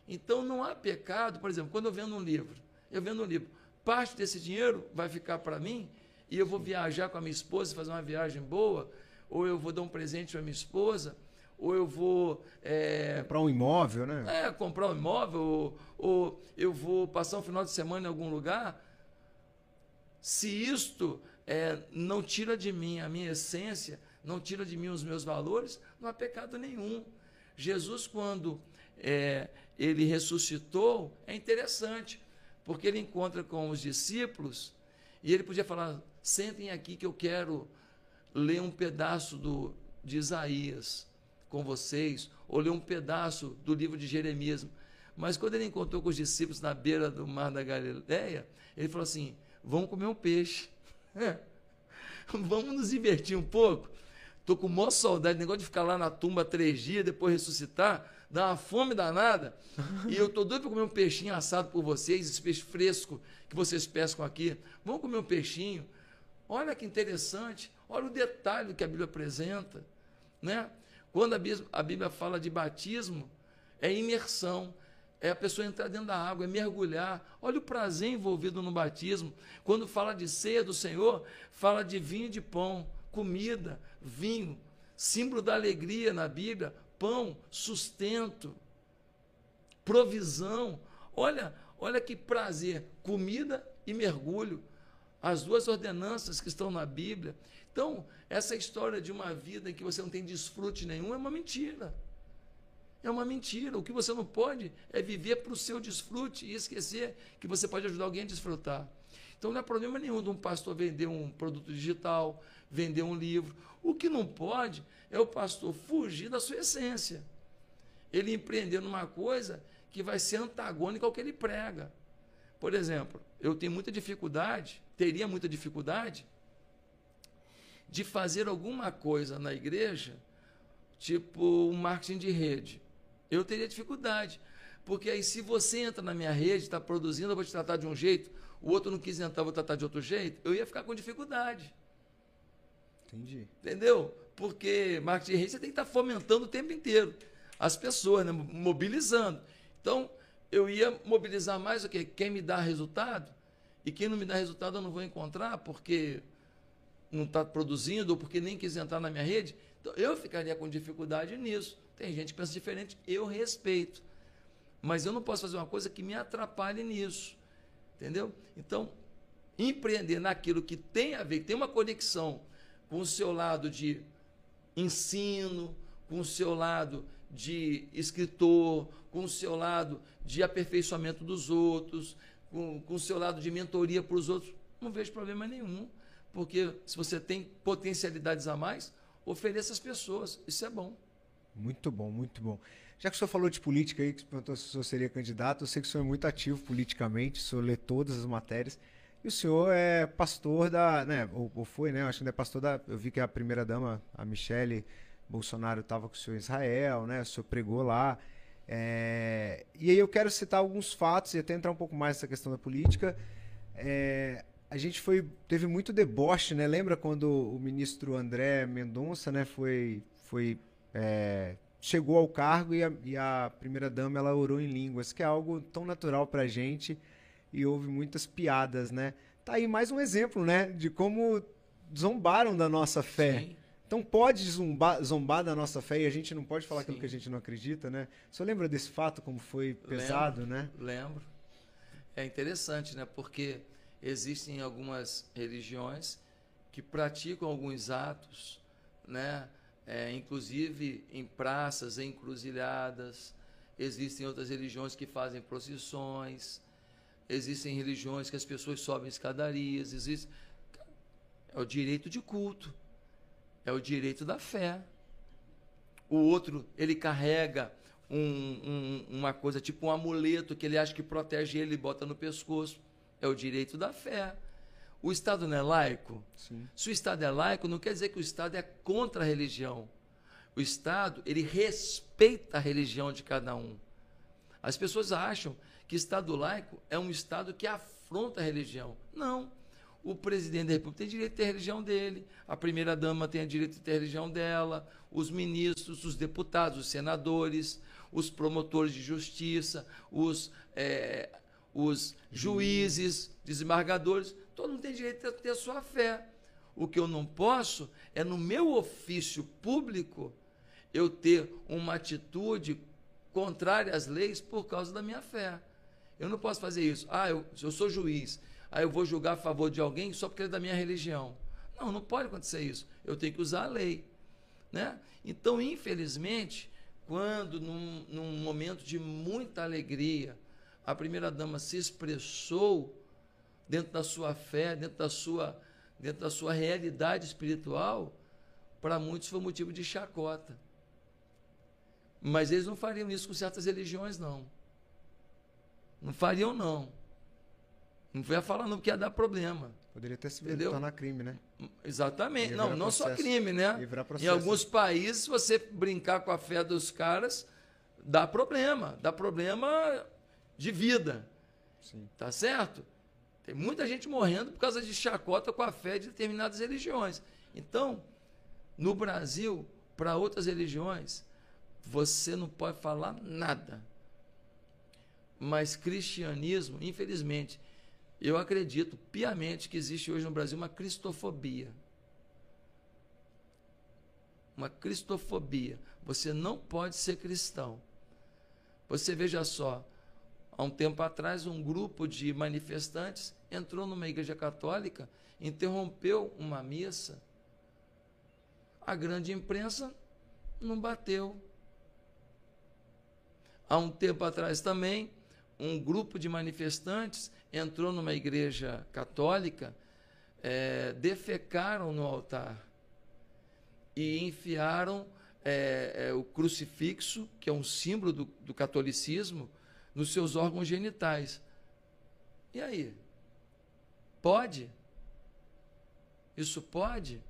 Então não há pecado, por exemplo, quando eu vendo um livro, eu vendo um livro, parte desse dinheiro vai ficar para mim e eu vou viajar com a minha esposa, fazer uma viagem boa, ou eu vou dar um presente para minha esposa, ou eu vou. É, comprar um imóvel, né? É, comprar um imóvel, ou, ou eu vou passar um final de semana em algum lugar. Se isto é, não tira de mim a minha essência, não tira de mim os meus valores, não há pecado nenhum. Jesus, quando é, ele ressuscitou, é interessante, porque ele encontra com os discípulos e ele podia falar: sentem aqui que eu quero ler um pedaço do, de Isaías com vocês, ou ler um pedaço do livro de Jeremias. Mas quando ele encontrou com os discípulos na beira do mar da Galileia, ele falou assim: vamos comer um peixe. vamos nos divertir um pouco. Estou com maior saudade, negócio de ficar lá na tumba três dias, depois ressuscitar dá uma fome danada. e eu tô doido para comer um peixinho assado por vocês, esse peixe fresco que vocês pescam aqui. Vamos comer um peixinho. Olha que interessante. Olha o detalhe que a Bíblia apresenta. Né? Quando a Bíblia, a Bíblia fala de batismo, é imersão. É a pessoa entrar dentro da água, é mergulhar. Olha o prazer envolvido no batismo. Quando fala de ceia do Senhor, fala de vinho e de pão, comida, vinho, símbolo da alegria na Bíblia, pão, sustento, provisão. Olha, olha que prazer, comida e mergulho. As duas ordenanças que estão na Bíblia. Então, essa história de uma vida em que você não tem desfrute nenhum é uma mentira. É uma mentira. O que você não pode é viver para o seu desfrute e esquecer que você pode ajudar alguém a desfrutar. Então não é problema nenhum de um pastor vender um produto digital, vender um livro. O que não pode é o pastor fugir da sua essência. Ele empreender numa coisa que vai ser antagônica ao que ele prega. Por exemplo, eu tenho muita dificuldade, teria muita dificuldade de fazer alguma coisa na igreja, tipo um marketing de rede. Eu teria dificuldade. Porque aí, se você entra na minha rede, está produzindo, eu vou te tratar de um jeito, o outro não quis entrar, eu vou tratar de outro jeito, eu ia ficar com dificuldade. Entendi. Entendeu? Porque marketing de rede você tem que estar fomentando o tempo inteiro as pessoas, né? mobilizando. Então, eu ia mobilizar mais o quê? Quem me dá resultado, e quem não me dá resultado eu não vou encontrar, porque não está produzindo ou porque nem quis entrar na minha rede. Então, eu ficaria com dificuldade nisso. Tem gente que pensa diferente, eu respeito. Mas eu não posso fazer uma coisa que me atrapalhe nisso. Entendeu? Então, empreender naquilo que tem a ver, que tem uma conexão com o seu lado de ensino, com o seu lado de escritor, com o seu lado de aperfeiçoamento dos outros, com, com o seu lado de mentoria para os outros, não vejo problema nenhum. Porque se você tem potencialidades a mais, ofereça às pessoas. Isso é bom. Muito bom, muito bom. Já que o senhor falou de política aí, que perguntou se o senhor seria candidato, eu sei que o senhor é muito ativo politicamente, o senhor lê todas as matérias. E o senhor é pastor da. Né, ou, ou foi, né? Acho que é pastor da. Eu vi que a primeira dama, a Michele Bolsonaro, estava com o senhor em Israel, né? O senhor pregou lá. É, e aí eu quero citar alguns fatos e até entrar um pouco mais nessa questão da política. É, a gente foi teve muito deboche, né? Lembra quando o ministro André Mendonça, né, foi foi é, chegou ao cargo e a, a primeira dama ela orou em línguas, que é algo tão natural para gente e houve muitas piadas, né? Tá aí mais um exemplo, né, de como zombaram da nossa fé. Sim. Então pode zombar, zombar da nossa fé e a gente não pode falar Sim. aquilo que a gente não acredita, né? Só lembra desse fato como foi pesado, lembro, né? Lembro. É interessante, né? Porque existem algumas religiões que praticam alguns atos, né? É, inclusive em praças, em encruzilhadas. Existem outras religiões que fazem procissões. Existem religiões que as pessoas sobem escadarias. Existe... É o direito de culto. É o direito da fé. O outro, ele carrega um, um, uma coisa tipo um amuleto que ele acha que protege ele e bota no pescoço. É o direito da fé. O Estado não é laico? Sim. Se o Estado é laico, não quer dizer que o Estado é contra a religião. O Estado, ele respeita a religião de cada um. As pessoas acham que Estado laico é um Estado que afronta a religião. Não. O presidente da República tem direito de ter a religião dele, a primeira-dama tem direito de ter a religião dela, os ministros, os deputados, os senadores, os promotores de justiça, os é, os juízes, desembargadores, todo mundo tem direito a ter a sua fé. O que eu não posso é, no meu ofício público, eu ter uma atitude contrária às leis por causa da minha fé. Eu não posso fazer isso. Ah, eu, eu sou juiz, aí eu vou julgar a favor de alguém só porque é da minha religião. Não, não pode acontecer isso. Eu tenho que usar a lei. Né? Então, infelizmente, quando num, num momento de muita alegria, a primeira-dama se expressou dentro da sua fé, dentro da sua, dentro da sua realidade espiritual, para muitos foi motivo de chacota. Mas eles não fariam isso com certas religiões, não. Não fariam, não. Não ia falar não, porque ia dar problema. Poderia ter se tornar crime, né? Exatamente. Não, não processo. só crime, né? Em alguns países, se você brincar com a fé dos caras, dá problema. Dá problema de vida. Sim. Tá certo? Tem muita gente morrendo por causa de chacota com a fé de determinadas religiões. Então, no Brasil, para outras religiões, você não pode falar nada. Mas cristianismo, infelizmente, eu acredito piamente que existe hoje no Brasil uma cristofobia. Uma cristofobia. Você não pode ser cristão. Você veja só, Há um tempo atrás, um grupo de manifestantes entrou numa igreja católica, interrompeu uma missa. A grande imprensa não bateu. Há um tempo atrás também, um grupo de manifestantes entrou numa igreja católica, é, defecaram no altar e enfiaram é, é, o crucifixo, que é um símbolo do, do catolicismo, nos seus órgãos genitais. E aí? Pode? Isso pode?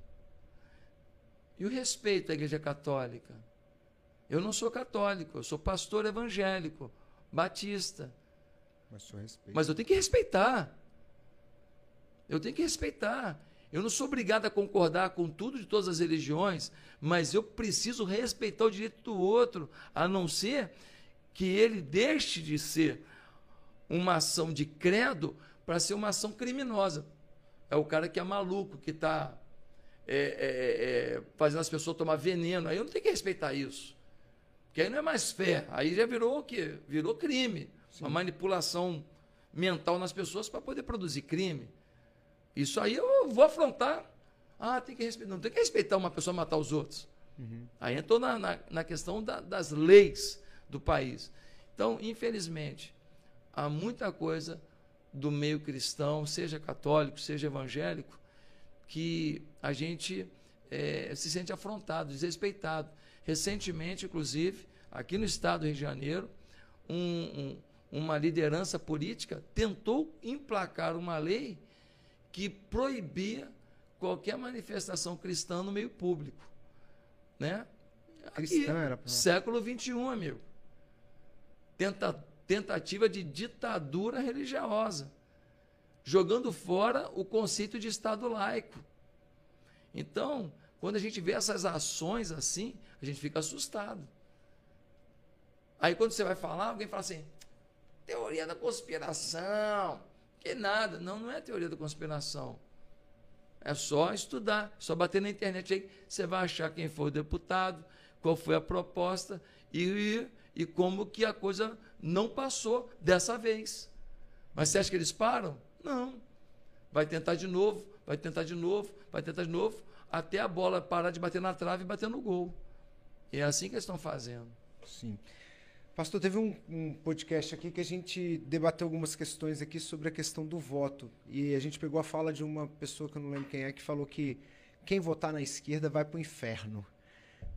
E o respeito à Igreja Católica? Eu não sou católico, eu sou pastor evangélico, batista. Mas, Mas eu tenho que respeitar. Eu tenho que respeitar. Eu não sou obrigado a concordar com tudo de todas as religiões, mas eu preciso respeitar o direito do outro, a não ser que ele deixe de ser uma ação de credo para ser uma ação criminosa. É o cara que é maluco, que está é, é, é, fazendo as pessoas tomar veneno. Aí eu não tenho que respeitar isso. Porque aí não é mais fé. Aí já virou o quê? Virou crime. Sim. Uma manipulação mental nas pessoas para poder produzir crime. Isso aí eu vou afrontar. Ah, tem que respeitar. Não tem que respeitar uma pessoa matar os outros. Uhum. Aí entrou na, na, na questão da, das leis do país. Então, infelizmente, há muita coisa do meio cristão, seja católico, seja evangélico, que a gente é, se sente afrontado, desrespeitado. Recentemente, inclusive, aqui no estado do Rio de Janeiro, um, um, uma liderança política tentou emplacar uma lei que proibia qualquer manifestação cristã no meio público. Né? Cristã era. Século XXI, amigo. Tenta, tentativa de ditadura religiosa, jogando fora o conceito de Estado laico. Então, quando a gente vê essas ações assim, a gente fica assustado. Aí quando você vai falar, alguém fala assim: teoria da conspiração, que nada. Não, não é teoria da conspiração. É só estudar, só bater na internet aí, você vai achar quem foi o deputado, qual foi a proposta e, e como que a coisa não passou dessa vez. Mas você acha que eles param? Não. Vai tentar de novo, vai tentar de novo, vai tentar de novo, até a bola parar de bater na trave e bater no gol. E é assim que eles estão fazendo. Sim. Pastor, teve um, um, podcast aqui que a gente debateu algumas questões aqui sobre a questão do voto. E a gente pegou a fala de uma pessoa que eu não lembro quem é, que falou que quem votar na esquerda vai para o inferno.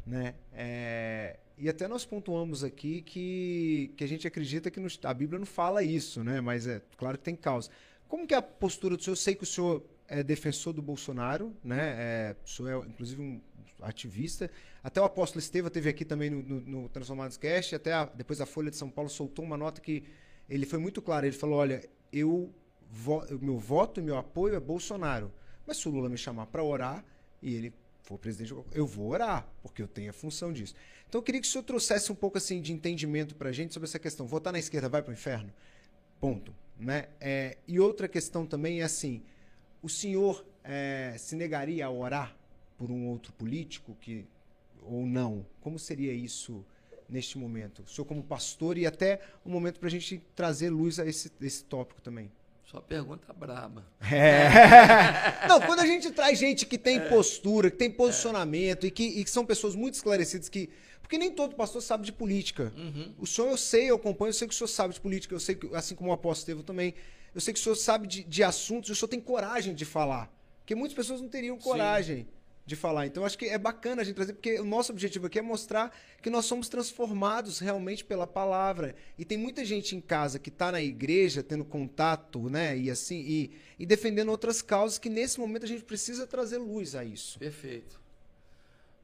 Né? É, e até nós pontuamos aqui que, que a gente acredita que a Bíblia não fala isso, né? mas é claro que tem causa. Como que é a postura do senhor? Eu sei que o senhor é defensor do Bolsonaro, né? É, senhor é, inclusive, um ativista. Até o apóstolo Esteva teve aqui também no, no, no Transformados Cast, até a, depois a Folha de São Paulo soltou uma nota que ele foi muito claro. Ele falou: olha, eu vo, meu voto e meu apoio é Bolsonaro. Mas se o Lula me chamar para orar e ele for presidente, eu vou orar, porque eu tenho a função disso. Então eu queria que o senhor trouxesse um pouco assim de entendimento para a gente sobre essa questão. Votar na esquerda vai para o inferno? Ponto. Né? É, e outra questão também é assim: o senhor é, se negaria a orar por um outro político que ou não? Como seria isso neste momento? O senhor como pastor e até um momento para a gente trazer luz a esse, esse tópico também. Só pergunta braba. É. Não, quando a gente traz gente que tem é. postura, que tem posicionamento é. e, que, e que são pessoas muito esclarecidas que. Porque nem todo pastor sabe de política. Uhum. O senhor eu sei, eu acompanho, eu sei que o senhor sabe de política, eu sei que, assim como o apóstolo Estevão também, eu sei que o senhor sabe de, de assuntos, o senhor tem coragem de falar. Porque muitas pessoas não teriam coragem. Sim de falar. Então acho que é bacana a gente trazer, porque o nosso objetivo aqui é mostrar que nós somos transformados realmente pela palavra. E tem muita gente em casa que está na igreja tendo contato, né, e assim, e, e defendendo outras causas que nesse momento a gente precisa trazer luz a isso. Perfeito.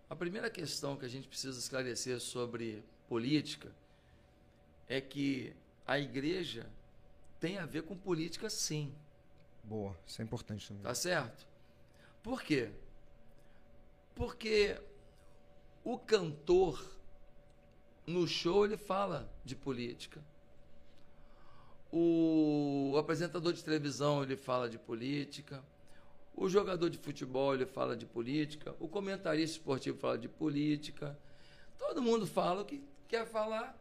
A primeira questão que a gente precisa esclarecer sobre política é que a igreja tem a ver com política sim. Boa, isso é importante também. Tá certo? Por quê? Porque o cantor, no show, ele fala de política. O apresentador de televisão, ele fala de política. O jogador de futebol, ele fala de política. O comentarista esportivo fala de política. Todo mundo fala o que quer falar,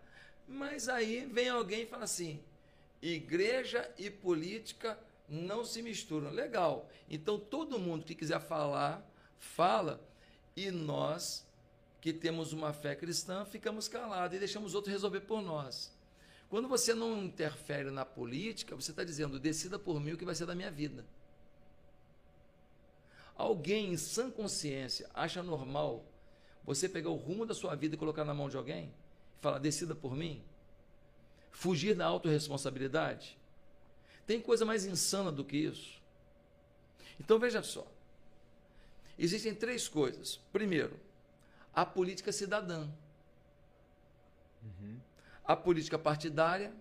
mas aí vem alguém e fala assim: igreja e política não se misturam. Legal. Então todo mundo que quiser falar, fala, e nós, que temos uma fé cristã, ficamos calados e deixamos outro resolver por nós. Quando você não interfere na política, você está dizendo, decida por mim o que vai ser da minha vida. Alguém em sã consciência acha normal você pegar o rumo da sua vida e colocar na mão de alguém? E falar, decida por mim? Fugir da autorresponsabilidade? Tem coisa mais insana do que isso? Então veja só. Existem três coisas. Primeiro, a política cidadã. Uhum a política partidária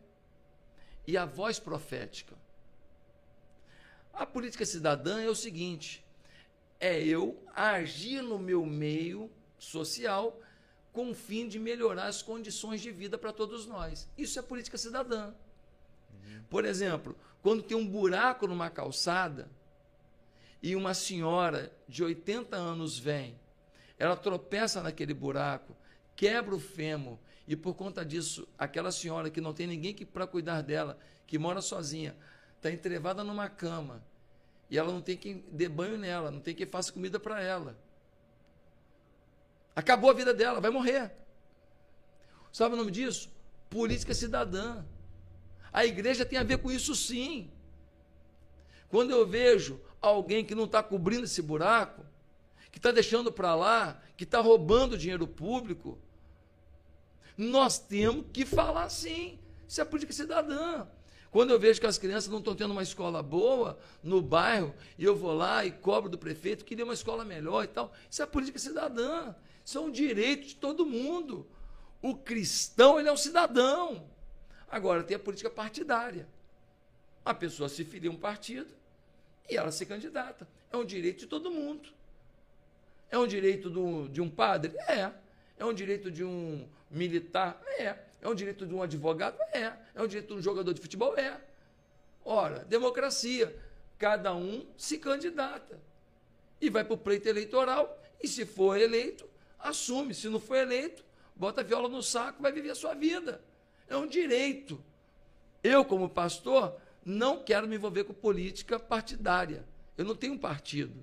e a voz profética. A política cidadã é o seguinte: é eu agir no meu meio social com o fim de melhorar as condições de vida para todos nós. Isso é política cidadã. Por exemplo, quando tem um buraco numa calçada e uma senhora de 80 anos vem, ela tropeça naquele buraco, quebra o fêmur e por conta disso, aquela senhora que não tem ninguém para cuidar dela, que mora sozinha, está entrevada numa cama e ela não tem quem dê banho nela, não tem quem faça comida para ela. Acabou a vida dela, vai morrer. Sabe o nome disso? Política cidadã. A igreja tem a ver com isso sim. Quando eu vejo alguém que não está cobrindo esse buraco, que está deixando para lá, que está roubando dinheiro público, nós temos que falar sim. Isso é política cidadã. Quando eu vejo que as crianças não estão tendo uma escola boa no bairro, e eu vou lá e cobro do prefeito que dê uma escola melhor e tal, isso é política cidadã. Isso é um direito de todo mundo. O cristão, ele é um cidadão. Agora, tem a política partidária. A pessoa se filia a um partido e ela se candidata. É um direito de todo mundo. É um direito do, de um padre? É. É um direito de um militar? É. É um direito de um advogado? É. É um direito de um jogador de futebol? É. Ora, democracia. Cada um se candidata. E vai para o pleito eleitoral. E se for eleito, assume. Se não for eleito, bota a viola no saco, vai viver a sua vida. É um direito. Eu, como pastor, não quero me envolver com política partidária. Eu não tenho um partido.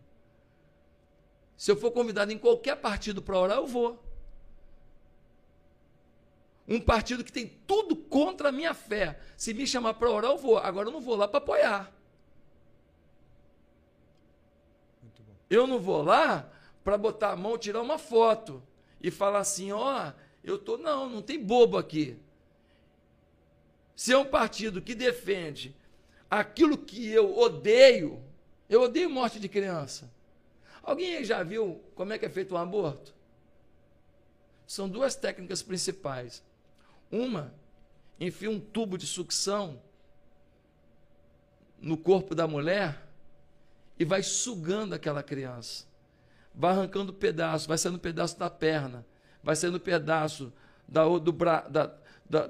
Se eu for convidado em qualquer partido para orar, eu vou. Um partido que tem tudo contra a minha fé. Se me chamar para orar, eu vou. Agora eu não vou lá para apoiar. Eu não vou lá para botar a mão, tirar uma foto e falar assim: ó, oh, eu tô. Não, não tem bobo aqui. Se é um partido que defende aquilo que eu odeio, eu odeio morte de criança. Alguém já viu como é que é feito um aborto? São duas técnicas principais. Uma enfia um tubo de sucção no corpo da mulher e vai sugando aquela criança. Vai arrancando pedaço, vai saindo pedaço da perna, vai saindo pedaço da, do, bra, da, da,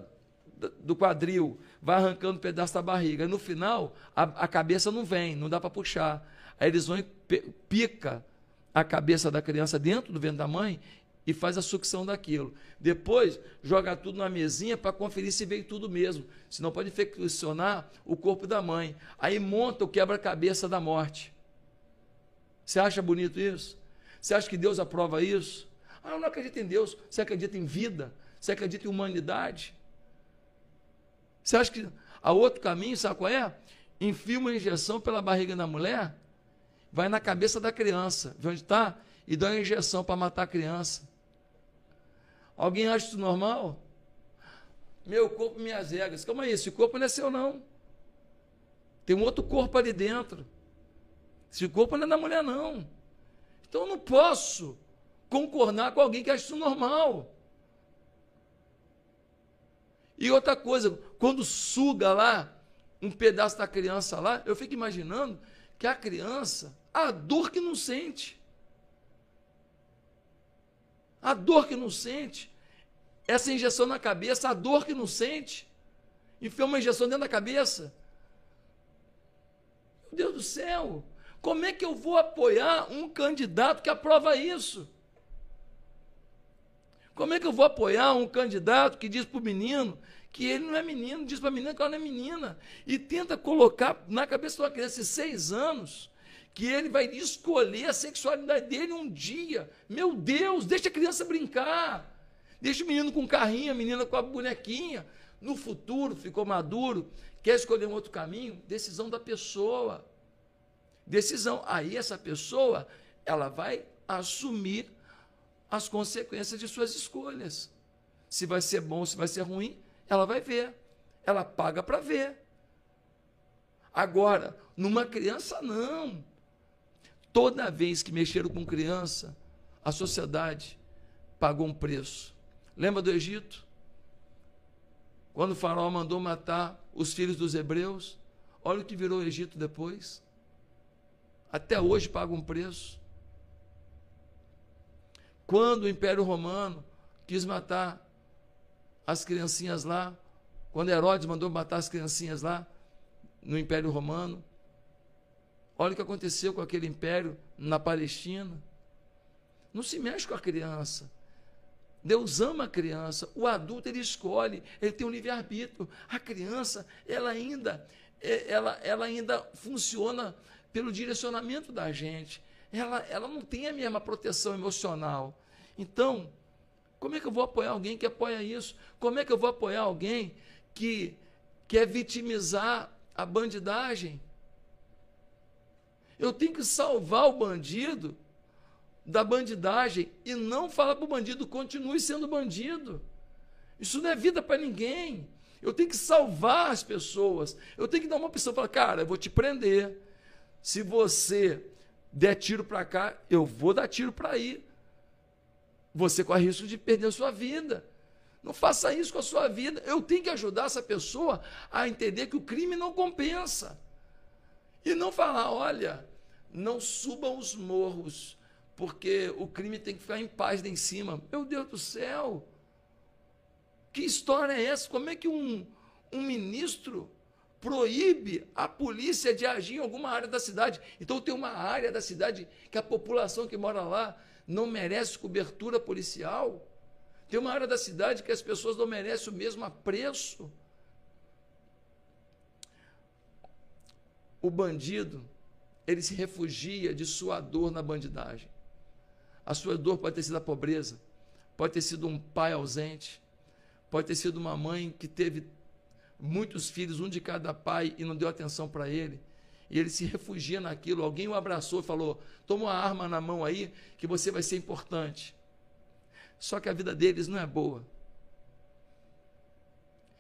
do quadril, vai arrancando pedaço da barriga. No final, a, a cabeça não vem, não dá para puxar. Aí eles vão e pica a cabeça da criança dentro do ventre da mãe e faz a sucção daquilo. Depois, joga tudo na mesinha para conferir se veio tudo mesmo. Senão pode infeccionar o corpo da mãe. Aí monta o quebra-cabeça da morte. Você acha bonito isso? Você acha que Deus aprova isso? Ah, eu não acredito em Deus. Você acredita em vida? Você acredita em humanidade? Você acha que há outro caminho, sabe qual é? Enfia uma injeção pela barriga da mulher, vai na cabeça da criança, vê onde está? E dá uma injeção para matar a criança. Alguém acha isso normal? Meu corpo, minhas regras. Calma aí, esse corpo não é seu, não. Tem um outro corpo ali dentro. Esse corpo não é da mulher, não. Então eu não posso concordar com alguém que acha isso normal. E outra coisa, quando suga lá um pedaço da criança lá, eu fico imaginando que a criança, a dor que não sente. A dor que não sente. Essa injeção na cabeça, a dor que não sente. Enfiou uma injeção dentro da cabeça. Meu Deus do céu. Como é que eu vou apoiar um candidato que aprova isso? Como é que eu vou apoiar um candidato que diz para o menino que ele não é menino, diz para a menina que ela não é menina, e tenta colocar na cabeça de uma criança de seis anos que ele vai escolher a sexualidade dele um dia. Meu Deus, deixa a criança brincar. Deixa o menino com o carrinho, a menina com a bonequinha. no futuro ficou maduro, quer escolher um outro caminho, decisão da pessoa. Decisão. Aí essa pessoa, ela vai assumir as consequências de suas escolhas. Se vai ser bom, se vai ser ruim, ela vai ver. Ela paga para ver. Agora, numa criança, não. Toda vez que mexeram com criança, a sociedade pagou um preço. Lembra do Egito? Quando o faraó mandou matar os filhos dos hebreus, olha o que virou o Egito depois. Até hoje paga um preço. Quando o Império Romano quis matar as criancinhas lá, quando Herodes mandou matar as criancinhas lá no Império Romano, olha o que aconteceu com aquele império na Palestina. Não se mexe com a criança. Deus ama a criança. O adulto ele escolhe, ele tem um livre-arbítrio. A criança, ela ainda, é, ela, ela ainda funciona pelo direcionamento da gente. Ela, ela não tem a mesma proteção emocional. Então, como é que eu vou apoiar alguém que apoia isso? Como é que eu vou apoiar alguém que quer vitimizar a bandidagem? Eu tenho que salvar o bandido da bandidagem e não falar para o bandido continue sendo bandido. Isso não é vida para ninguém. Eu tenho que salvar as pessoas. Eu tenho que dar uma opção. Falar, cara, eu vou te prender. Se você der tiro para cá, eu vou dar tiro para aí. Você corre risco de perder a sua vida. Não faça isso com a sua vida. Eu tenho que ajudar essa pessoa a entender que o crime não compensa. E não falar, olha, não subam os morros porque o crime tem que ficar em paz lá em cima. Meu Deus do céu! Que história é essa? Como é que um, um ministro proíbe a polícia de agir em alguma área da cidade? Então tem uma área da cidade que a população que mora lá não merece cobertura policial. Tem uma área da cidade que as pessoas não merecem o mesmo apreço. O bandido, ele se refugia de sua dor na bandidagem. A sua dor pode ter sido a pobreza, pode ter sido um pai ausente, pode ter sido uma mãe que teve muitos filhos, um de cada pai, e não deu atenção para ele. E ele se refugia naquilo. Alguém o abraçou e falou: toma uma arma na mão aí, que você vai ser importante. Só que a vida deles não é boa.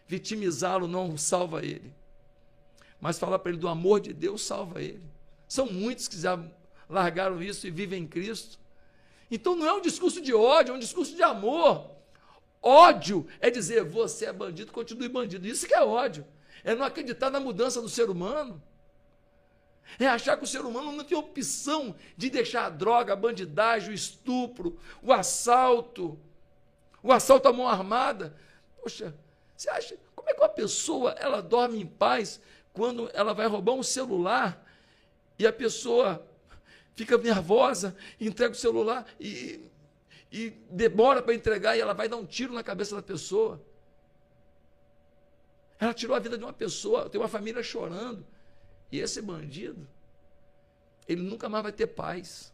Vitimizá-lo não salva ele. Mas falar para ele do amor de Deus salva ele. São muitos que já largaram isso e vivem em Cristo. Então não é um discurso de ódio, é um discurso de amor. Ódio é dizer você é bandido, continue bandido. Isso que é ódio. É não acreditar na mudança do ser humano. É achar que o ser humano não tem opção de deixar a droga, a bandidagem, o estupro, o assalto, o assalto à mão armada. Poxa, você acha, como é que uma pessoa ela dorme em paz quando ela vai roubar um celular e a pessoa fica nervosa, entrega o celular e, e demora para entregar e ela vai dar um tiro na cabeça da pessoa. Ela tirou a vida de uma pessoa, tem uma família chorando. E esse bandido, ele nunca mais vai ter paz.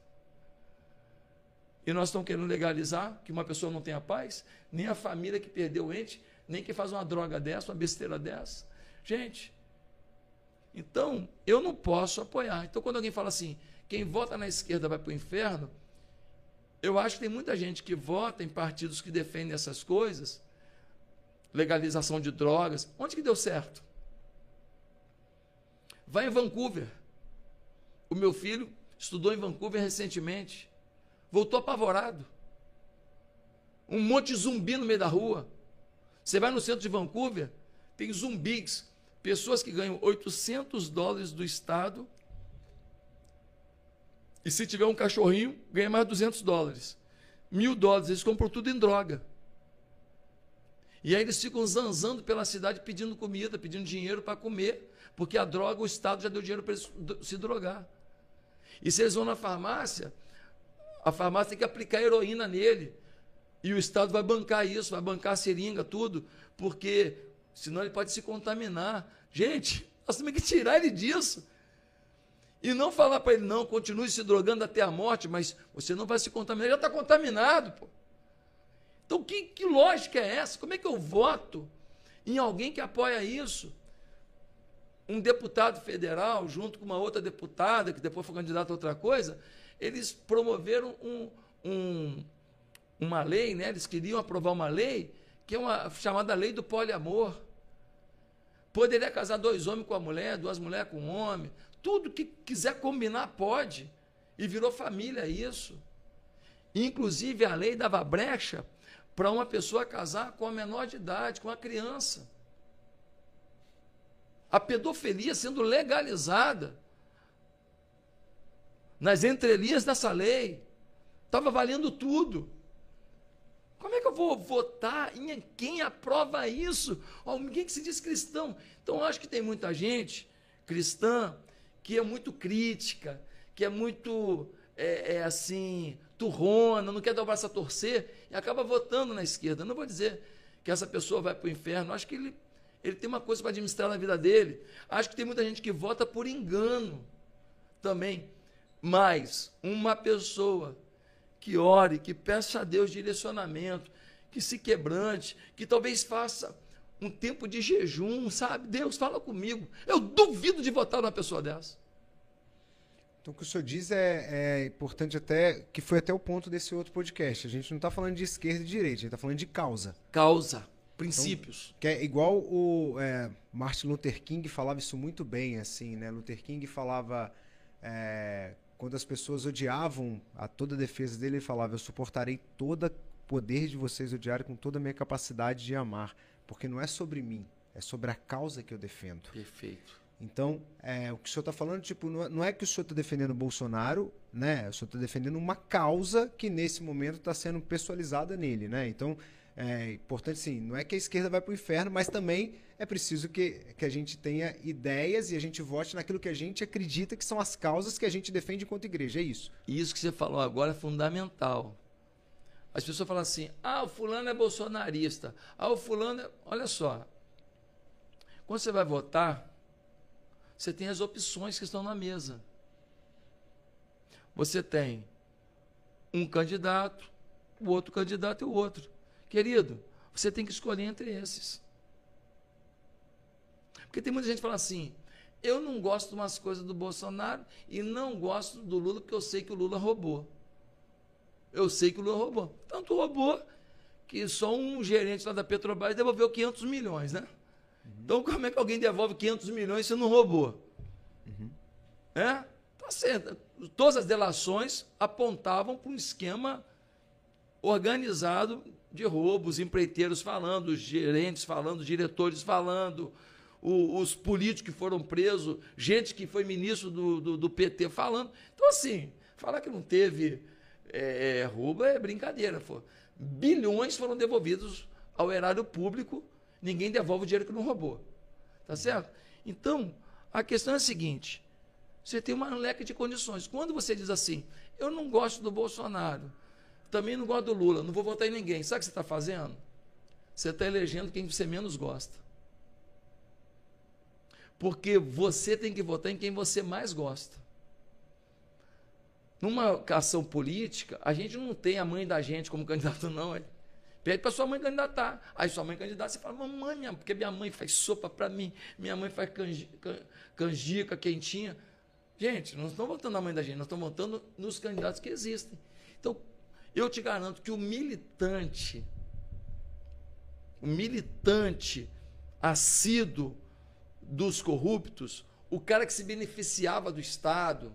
E nós estamos querendo legalizar que uma pessoa não tenha paz, nem a família que perdeu o ente, nem quem faz uma droga dessa, uma besteira dessa. Gente, então eu não posso apoiar. Então quando alguém fala assim, quem vota na esquerda vai para o inferno. Eu acho que tem muita gente que vota em partidos que defendem essas coisas, legalização de drogas. Onde que deu certo? Vai em Vancouver. O meu filho estudou em Vancouver recentemente. Voltou apavorado. Um monte de zumbi no meio da rua. Você vai no centro de Vancouver, tem zumbis, pessoas que ganham 800 dólares do Estado e se tiver um cachorrinho, ganha mais 200 dólares. Mil dólares, eles compram tudo em droga. E aí eles ficam zanzando pela cidade pedindo comida, pedindo dinheiro para comer, porque a droga, o Estado já deu dinheiro para eles se drogar. E se eles vão na farmácia, a farmácia tem que aplicar heroína nele. E o Estado vai bancar isso, vai bancar a seringa, tudo, porque senão ele pode se contaminar. Gente, nós temos que tirar ele disso. E não falar para ele, não, continue se drogando até a morte, mas você não vai se contaminar. Ele já está contaminado, pô. Então, que, que lógica é essa? Como é que eu voto em alguém que apoia isso. Um deputado federal, junto com uma outra deputada, que depois foi candidata a outra coisa, eles promoveram um, um, uma lei, né? eles queriam aprovar uma lei, que é uma chamada lei do poliamor. Poderia casar dois homens com a mulher, duas mulheres com um homem. Tudo que quiser combinar pode. E virou família isso. Inclusive, a lei dava brecha para uma pessoa casar com a menor de idade, com a criança. A pedofilia sendo legalizada nas entrelinhas dessa lei. Estava valendo tudo. Como é que eu vou votar em quem aprova isso? Alguém que se diz cristão. Então, acho que tem muita gente cristã que é muito crítica, que é muito, é, é assim, turrona, não quer dar o braço a torcer e acaba votando na esquerda. não vou dizer que essa pessoa vai para o inferno. Acho que ele, ele tem uma coisa para administrar na vida dele. Acho que tem muita gente que vota por engano também. Mas uma pessoa que ore, que peça a Deus direcionamento, que se quebrante, que talvez faça um tempo de jejum, sabe? Deus fala comigo. Eu duvido de votar numa pessoa dessa. Então, o que o senhor diz é, é, importante até, que foi até o ponto desse outro podcast. A gente não está falando de esquerda e direita, a gente está falando de causa. Causa, princípios. Então, que é igual o é, Martin Luther King falava isso muito bem, assim, né? Luther King falava, é, quando as pessoas odiavam a toda a defesa dele, ele falava, eu suportarei todo poder de vocês odiarem com toda a minha capacidade de amar, porque não é sobre mim, é sobre a causa que eu defendo. Perfeito. Então, é, o que o senhor está falando, tipo, não é, não é que o senhor está defendendo o Bolsonaro, né? O senhor está defendendo uma causa que nesse momento está sendo pessoalizada nele, né? Então, é importante sim, não é que a esquerda vai para o inferno, mas também é preciso que, que a gente tenha ideias e a gente vote naquilo que a gente acredita que são as causas que a gente defende enquanto igreja, é isso. Isso que você falou agora é fundamental. As pessoas falam assim: ah, o fulano é bolsonarista. Ah, o fulano é... Olha só. Quando você vai votar, você tem as opções que estão na mesa. Você tem um candidato, o outro candidato e o outro. Querido, você tem que escolher entre esses. Porque tem muita gente que fala assim: eu não gosto de umas coisas do Bolsonaro e não gosto do Lula porque eu sei que o Lula roubou. Eu sei que o Lula roubou. Tanto roubou que só um gerente lá da Petrobras devolveu 500 milhões, né? Então, como é que alguém devolve 500 milhões se não roubou? Uhum. É? Tá certo. Todas as delações apontavam para um esquema organizado de roubos, empreiteiros falando, gerentes falando, diretores falando, o, os políticos que foram presos, gente que foi ministro do, do, do PT falando. Então, assim, falar que não teve é, é é brincadeira. Pô. Bilhões foram devolvidos ao erário público ninguém devolve o dinheiro que não roubou. Tá certo? Então, a questão é a seguinte: você tem uma leque de condições. Quando você diz assim, eu não gosto do Bolsonaro, também não gosto do Lula, não vou votar em ninguém, sabe o que você está fazendo? Você está elegendo quem você menos gosta. Porque você tem que votar em quem você mais gosta. Numa ação política, a gente não tem a mãe da gente como candidato, não. É Pede para sua mãe candidatar. Aí sua mãe candidata, você fala, mamãe, minha, porque minha mãe faz sopa para mim, minha mãe faz canjica, canjica quentinha. Gente, não estamos votando na mãe da gente, nós estamos votando nos candidatos que existem. Então, eu te garanto que o militante, o militante assíduo dos corruptos, o cara que se beneficiava do Estado,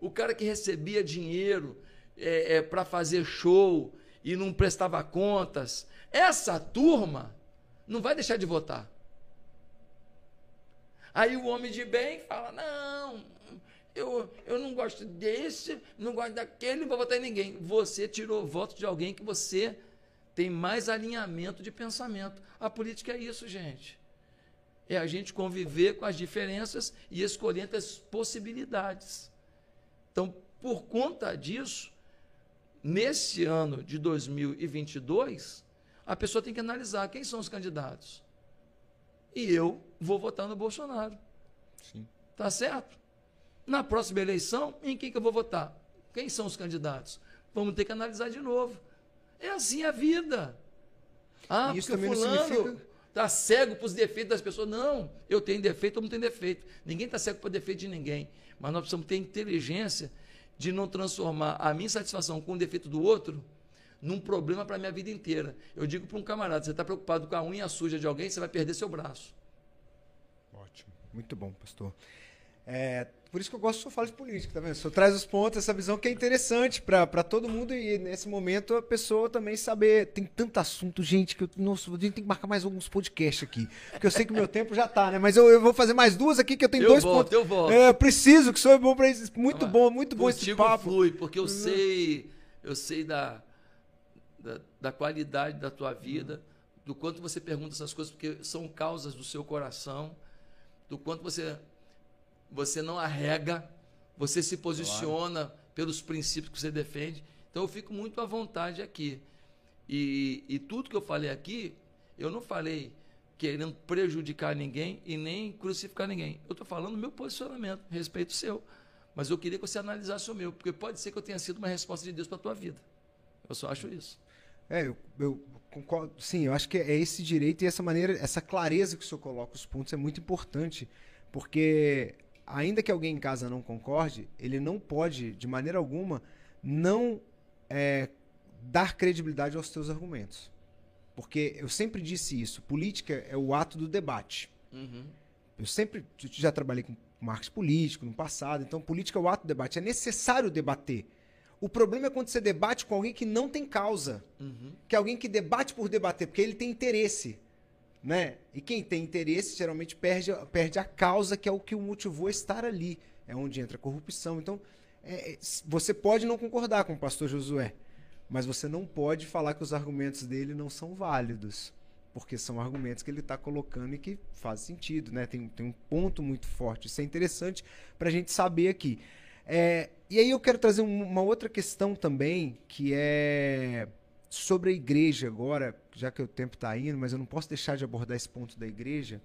o cara que recebia dinheiro é, é, para fazer show, e não prestava contas, essa turma não vai deixar de votar. Aí o homem de bem fala: não, eu, eu não gosto desse, não gosto daquele, não vou votar em ninguém. Você tirou voto de alguém que você tem mais alinhamento de pensamento. A política é isso, gente. É a gente conviver com as diferenças e escolher as possibilidades. Então, por conta disso, nesse ano de 2022, a pessoa tem que analisar quem são os candidatos. E eu vou votar no Bolsonaro. Sim. Tá certo? Na próxima eleição, em quem que eu vou votar? Quem são os candidatos? Vamos ter que analisar de novo. É assim a vida. Ah, Isso porque fulano está Está cego para os defeitos das pessoas. Não, eu tenho defeito, eu não tenho defeito. Ninguém está cego para defeito de ninguém. Mas nós precisamos ter inteligência de não transformar a minha satisfação com o defeito do outro num problema para a minha vida inteira. Eu digo para um camarada, você está preocupado com a unha suja de alguém, você vai perder seu braço. Ótimo. Muito bom, pastor. É, por isso que eu gosto de falar de política, tá vendo? Senhor traz os pontos, essa visão que é interessante para todo mundo e nesse momento a pessoa também saber. Tem tanto assunto, gente, que eu, nossa, a gente tem que marcar mais alguns podcasts aqui. Porque eu sei que o meu tempo já tá, né? Mas eu, eu vou fazer mais duas aqui que eu tenho eu dois volto, pontos. Eu volto, é, preciso, que o senhor é bom para isso. Muito bom, muito bom esse papo. flui, porque eu uhum. sei, eu sei da, da, da, qualidade da tua vida, do quanto você pergunta essas coisas, porque são causas do seu coração, do quanto você você não arrega, você se posiciona claro. pelos princípios que você defende. Então eu fico muito à vontade aqui. E, e tudo que eu falei aqui, eu não falei querendo prejudicar ninguém e nem crucificar ninguém. Eu estou falando do meu posicionamento, respeito seu. Mas eu queria que você analisasse o meu, porque pode ser que eu tenha sido uma resposta de Deus para a tua vida. Eu só acho isso. É, eu, eu, concordo. Sim, eu acho que é esse direito e essa maneira, essa clareza que o senhor coloca os pontos é muito importante, porque ainda que alguém em casa não concorde, ele não pode, de maneira alguma, não é, dar credibilidade aos seus argumentos. Porque eu sempre disse isso: política é o ato do debate. Uhum. Eu sempre já trabalhei com marketing político no passado, então política é o ato do debate. É necessário debater. O problema é quando você debate com alguém que não tem causa. Uhum. Que é alguém que debate por debater, porque ele tem interesse né? E quem tem interesse geralmente perde, perde a causa que é o que o motivou a estar ali. É onde entra a corrupção. Então, é, é, você pode não concordar com o pastor Josué, mas você não pode falar que os argumentos dele não são válidos, porque são argumentos que ele está colocando e que faz sentido, né? Tem, tem um ponto muito forte. Isso é interessante para a gente saber aqui. É, e aí eu quero trazer uma outra questão também, que é sobre a igreja agora, já que o tempo está indo, mas eu não posso deixar de abordar esse ponto da igreja.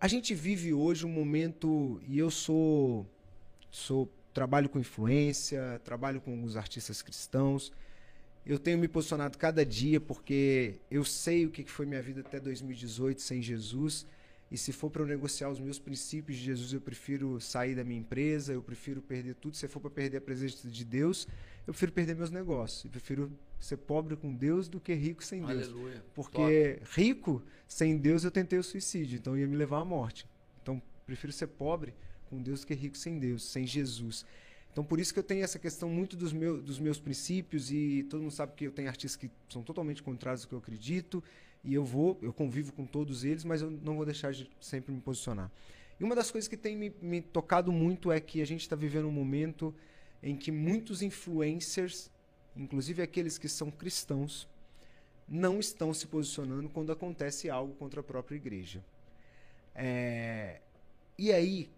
A gente vive hoje um momento e eu sou sou trabalho com influência, trabalho com alguns artistas cristãos. Eu tenho me posicionado cada dia porque eu sei o que foi minha vida até 2018 sem Jesus. E se for para eu negociar os meus princípios de Jesus, eu prefiro sair da minha empresa, eu prefiro perder tudo. Se for para perder a presença de Deus, eu prefiro perder meus negócios. Eu prefiro ser pobre com Deus do que rico sem Deus. Aleluia. Porque Top. rico sem Deus eu tentei o suicídio, então ia me levar à morte. Então prefiro ser pobre com Deus do que rico sem Deus, sem Jesus. Então por isso que eu tenho essa questão muito dos, meu, dos meus princípios e todo mundo sabe que eu tenho artistas que são totalmente contrários ao que eu acredito e eu vou, eu convivo com todos eles, mas eu não vou deixar de sempre me posicionar. E uma das coisas que tem me, me tocado muito é que a gente está vivendo um momento em que muitos influencers, inclusive aqueles que são cristãos, não estão se posicionando quando acontece algo contra a própria igreja. É... E aí,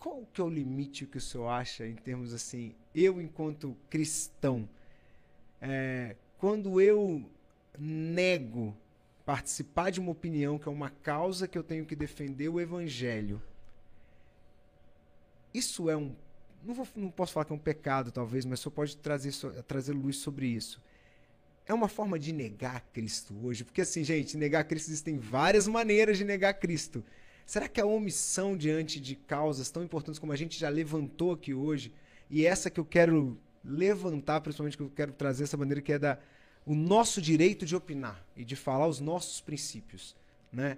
qual que é o limite que o senhor acha em termos assim, eu enquanto cristão, é... quando eu nego participar de uma opinião que é uma causa que eu tenho que defender o evangelho, isso é um não, vou, não posso falar que é um pecado, talvez, mas só pode trazer, trazer luz sobre isso. É uma forma de negar Cristo hoje. Porque, assim, gente, negar Cristo existem várias maneiras de negar Cristo. Será que a omissão diante de causas tão importantes como a gente já levantou aqui hoje, e essa que eu quero levantar, principalmente que eu quero trazer essa maneira que é da o nosso direito de opinar e de falar os nossos princípios, né?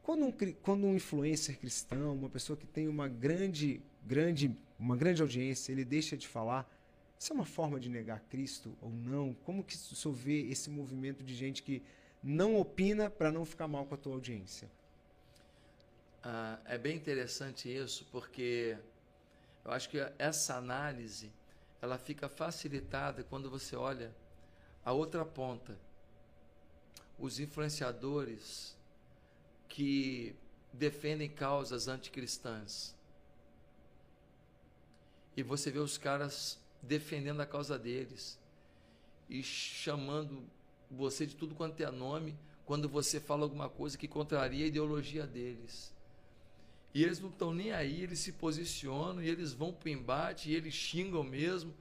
Quando um, quando um influencer cristão, uma pessoa que tem uma grande, grande uma grande audiência, ele deixa de falar. Isso é uma forma de negar Cristo ou não? Como que o senhor vê esse movimento de gente que não opina para não ficar mal com a tua audiência? Ah, é bem interessante isso, porque eu acho que essa análise ela fica facilitada quando você olha a outra ponta. Os influenciadores que defendem causas anticristãs e você vê os caras defendendo a causa deles e chamando você de tudo quanto é nome quando você fala alguma coisa que contraria a ideologia deles. E eles não estão nem aí, eles se posicionam e eles vão para o embate e eles xingam mesmo,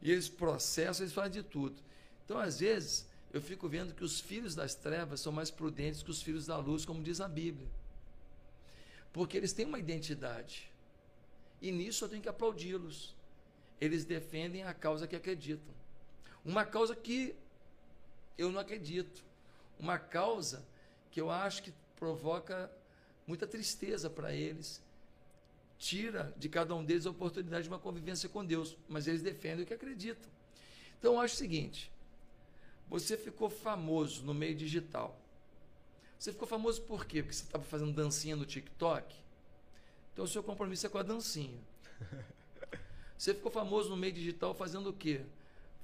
e eles processam, eles fazem de tudo. Então, às vezes, eu fico vendo que os filhos das trevas são mais prudentes que os filhos da luz, como diz a Bíblia. Porque eles têm uma identidade. E nisso eu tenho que aplaudi-los. Eles defendem a causa que acreditam. Uma causa que eu não acredito. Uma causa que eu acho que provoca muita tristeza para eles. Tira de cada um deles a oportunidade de uma convivência com Deus. Mas eles defendem o que acreditam. Então eu acho o seguinte: você ficou famoso no meio digital. Você ficou famoso por quê? Porque você estava fazendo dancinha no TikTok? Então o seu compromisso é com a dancinha. Você ficou famoso no meio digital fazendo o quê?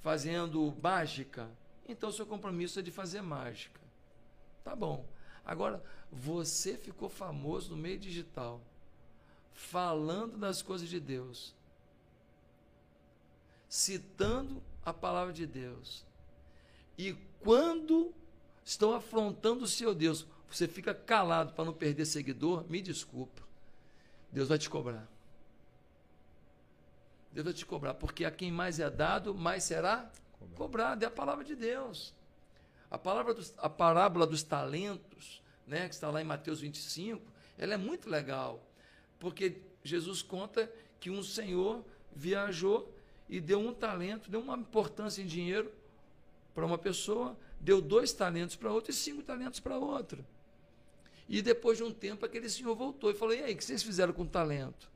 Fazendo mágica? Então o seu compromisso é de fazer mágica. Tá bom. Agora, você ficou famoso no meio digital, falando das coisas de Deus, citando a palavra de Deus, e quando estão afrontando o seu Deus, você fica calado para não perder seguidor, me desculpa. Deus vai te cobrar. Deus vai te cobrar, porque a quem mais é dado, mais será cobrado. cobrado. É a palavra de Deus. A, palavra dos, a parábola dos talentos, né, que está lá em Mateus 25, ela é muito legal, porque Jesus conta que um senhor viajou e deu um talento, deu uma importância em dinheiro para uma pessoa, deu dois talentos para outra e cinco talentos para outra. E depois de um tempo, aquele senhor voltou e falou: E aí, o que vocês fizeram com o talento?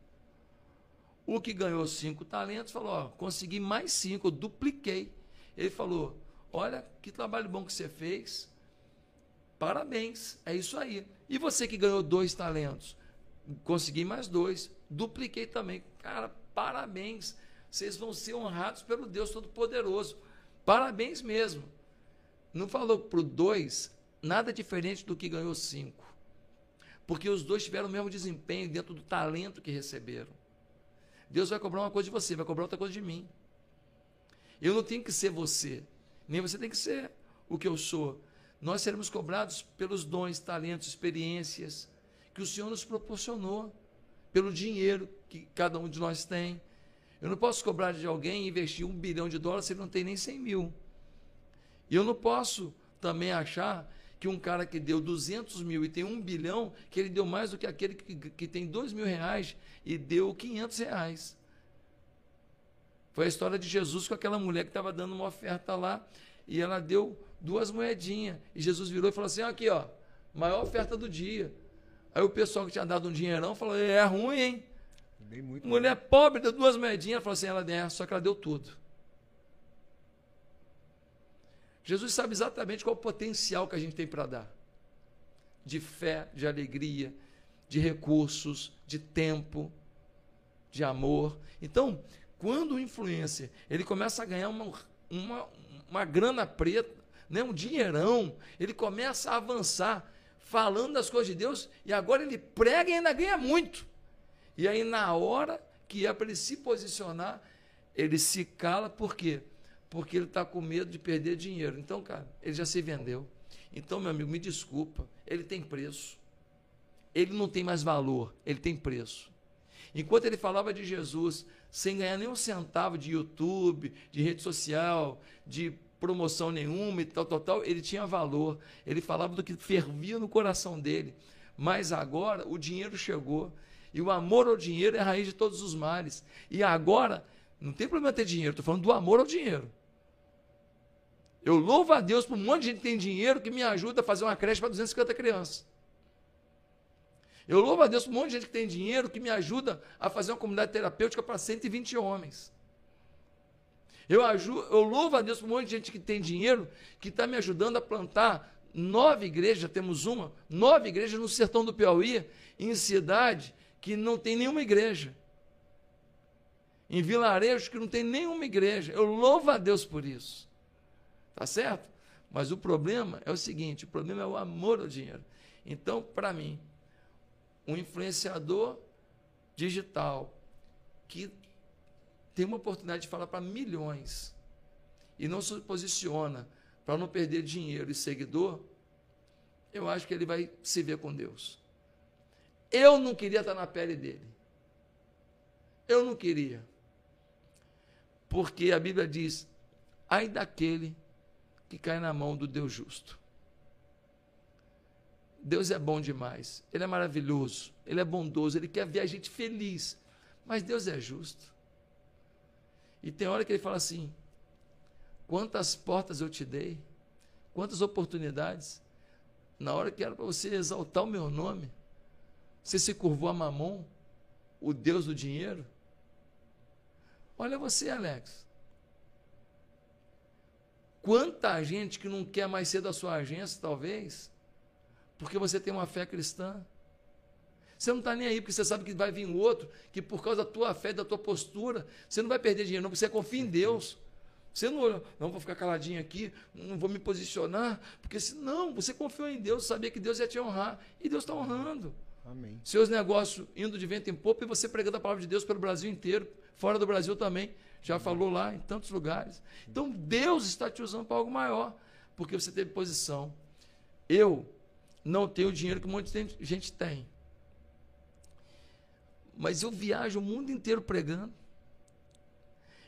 O que ganhou cinco talentos falou: Ó, consegui mais cinco, eu dupliquei. Ele falou: Olha, que trabalho bom que você fez. Parabéns, é isso aí. E você que ganhou dois talentos? Consegui mais dois, dupliquei também. Cara, parabéns. Vocês vão ser honrados pelo Deus Todo-Poderoso. Parabéns mesmo. Não falou para o dois nada diferente do que ganhou cinco. Porque os dois tiveram o mesmo desempenho dentro do talento que receberam. Deus vai cobrar uma coisa de você, vai cobrar outra coisa de mim. Eu não tenho que ser você, nem você tem que ser o que eu sou. Nós seremos cobrados pelos dons, talentos, experiências que o Senhor nos proporcionou, pelo dinheiro que cada um de nós tem, eu não posso cobrar de alguém e investir um bilhão de dólares se ele não tem nem 100 mil. E eu não posso também achar que um cara que deu 200 mil e tem um bilhão, que ele deu mais do que aquele que, que tem 2 mil reais e deu 500 reais. Foi a história de Jesus com aquela mulher que estava dando uma oferta lá e ela deu duas moedinhas. E Jesus virou e falou assim: aqui, ó, maior oferta do dia. Aí o pessoal que tinha dado um dinheirão falou: é ruim, hein? Mulher bem. pobre deu duas moedinhas, falou assim, ela deu, só que ela deu tudo. Jesus sabe exatamente qual o potencial que a gente tem para dar. De fé, de alegria, de recursos, de tempo, de amor. Então, quando o influencer ele começa a ganhar uma, uma, uma grana preta, né, um dinheirão, ele começa a avançar falando das coisas de Deus e agora ele prega e ainda ganha muito. E aí, na hora que é para ele se posicionar, ele se cala, por quê? Porque ele está com medo de perder dinheiro. Então, cara, ele já se vendeu. Então, meu amigo, me desculpa, ele tem preço. Ele não tem mais valor, ele tem preço. Enquanto ele falava de Jesus sem ganhar nem um centavo de YouTube, de rede social, de promoção nenhuma e tal, tal, tal, ele tinha valor. Ele falava do que fervia no coração dele. Mas agora o dinheiro chegou e o amor ao dinheiro é a raiz de todos os males. E agora, não tem problema ter dinheiro, estou falando do amor ao dinheiro. Eu louvo a Deus por um monte de gente que tem dinheiro que me ajuda a fazer uma creche para 250 crianças. Eu louvo a Deus por um monte de gente que tem dinheiro que me ajuda a fazer uma comunidade terapêutica para 120 homens. Eu, ajudo, eu louvo a Deus por um monte de gente que tem dinheiro que está me ajudando a plantar nove igrejas, temos uma, nove igrejas no sertão do Piauí, em cidade que não tem nenhuma igreja. Em vilarejos que não tem nenhuma igreja. Eu louvo a Deus por isso. Tá certo? Mas o problema é o seguinte: o problema é o amor ao dinheiro. Então, para mim, um influenciador digital que tem uma oportunidade de falar para milhões e não se posiciona para não perder dinheiro e seguidor, eu acho que ele vai se ver com Deus. Eu não queria estar na pele dele. Eu não queria. Porque a Bíblia diz: ai daquele que cai na mão do Deus justo. Deus é bom demais, Ele é maravilhoso, Ele é bondoso, Ele quer ver a gente feliz, mas Deus é justo. E tem hora que Ele fala assim: quantas portas eu te dei, quantas oportunidades, na hora que era para você exaltar o meu nome, você se curvou a Mamon, o Deus do dinheiro. Olha você, Alex. Quanta gente que não quer mais ser da sua agência, talvez, porque você tem uma fé cristã. Você não está nem aí, porque você sabe que vai vir outro, que por causa da tua fé, da tua postura, você não vai perder dinheiro, não, porque você confia em Deus. Você não, não vou ficar caladinho aqui, não vou me posicionar, porque se não, você confiou em Deus, sabia que Deus ia te honrar, e Deus está honrando. Amém. Seus negócios indo de vento em popa e você pregando a palavra de Deus pelo Brasil inteiro, fora do Brasil também. Já falou lá em tantos lugares. Então Deus está te usando para algo maior, porque você teve posição. Eu não tenho o dinheiro que um monte de gente tem. Mas eu viajo o mundo inteiro pregando.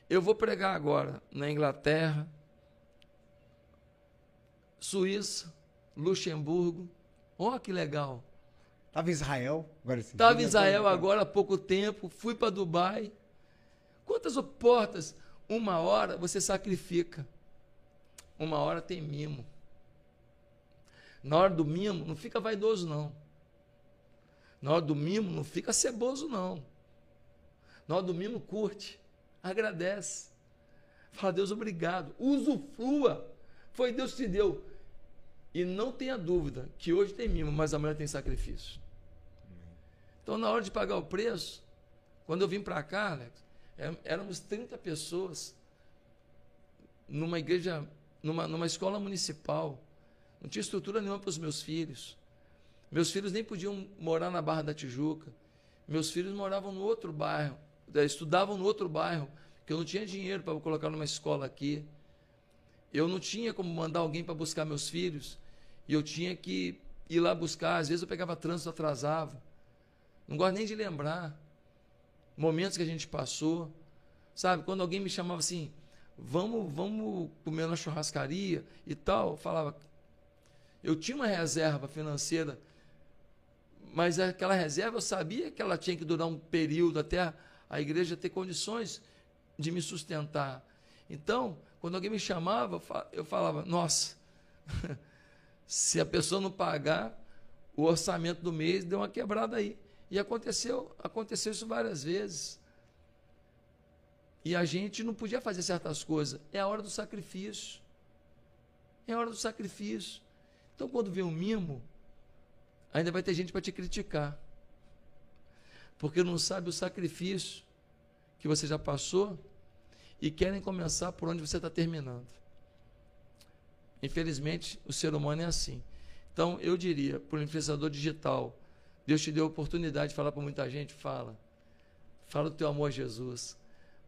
Eu vou pregar agora na Inglaterra, Suíça, Luxemburgo. Olha que legal. Estava em Israel. Agora sim. Estava em Israel agora há pouco tempo. Fui para Dubai. Quantas portas? Uma hora você sacrifica. Uma hora tem mimo. Na hora do mimo, não fica vaidoso, não. Na hora do mimo, não fica ceboso, não. Na hora do mimo, curte, agradece. Fala, Deus, obrigado. Usufrua. Foi Deus que te deu. E não tenha dúvida que hoje tem mimo, mas amanhã tem sacrifício. Então, na hora de pagar o preço, quando eu vim para cá, Alex, é, éramos 30 pessoas numa igreja, numa, numa escola municipal. Não tinha estrutura nenhuma para os meus filhos. Meus filhos nem podiam morar na Barra da Tijuca. Meus filhos moravam no outro bairro, eh, estudavam no outro bairro, que eu não tinha dinheiro para colocar numa escola aqui. Eu não tinha como mandar alguém para buscar meus filhos. E eu tinha que ir lá buscar. Às vezes eu pegava trânsito, atrasava. Não gosto nem de lembrar. Momentos que a gente passou. Sabe, quando alguém me chamava assim, vamos, vamos comer na churrascaria e tal, eu falava, eu tinha uma reserva financeira, mas aquela reserva eu sabia que ela tinha que durar um período até a, igreja ter condições de me sustentar. Então, quando alguém me chamava, eu falava: Nossa, se a pessoa não pagar, o orçamento do mês deu uma quebrada aí. E aconteceu, aconteceu isso várias vezes. E a gente não podia fazer certas coisas. É a hora do sacrifício. É a hora do sacrifício. Então, quando vê um mimo, ainda vai ter gente para te criticar. Porque não sabe o sacrifício que você já passou e querem começar por onde você está terminando. Infelizmente, o ser humano é assim. Então, eu diria, para o influenciador digital, Deus te deu a oportunidade de falar para muita gente, fala. Fala do teu amor a Jesus.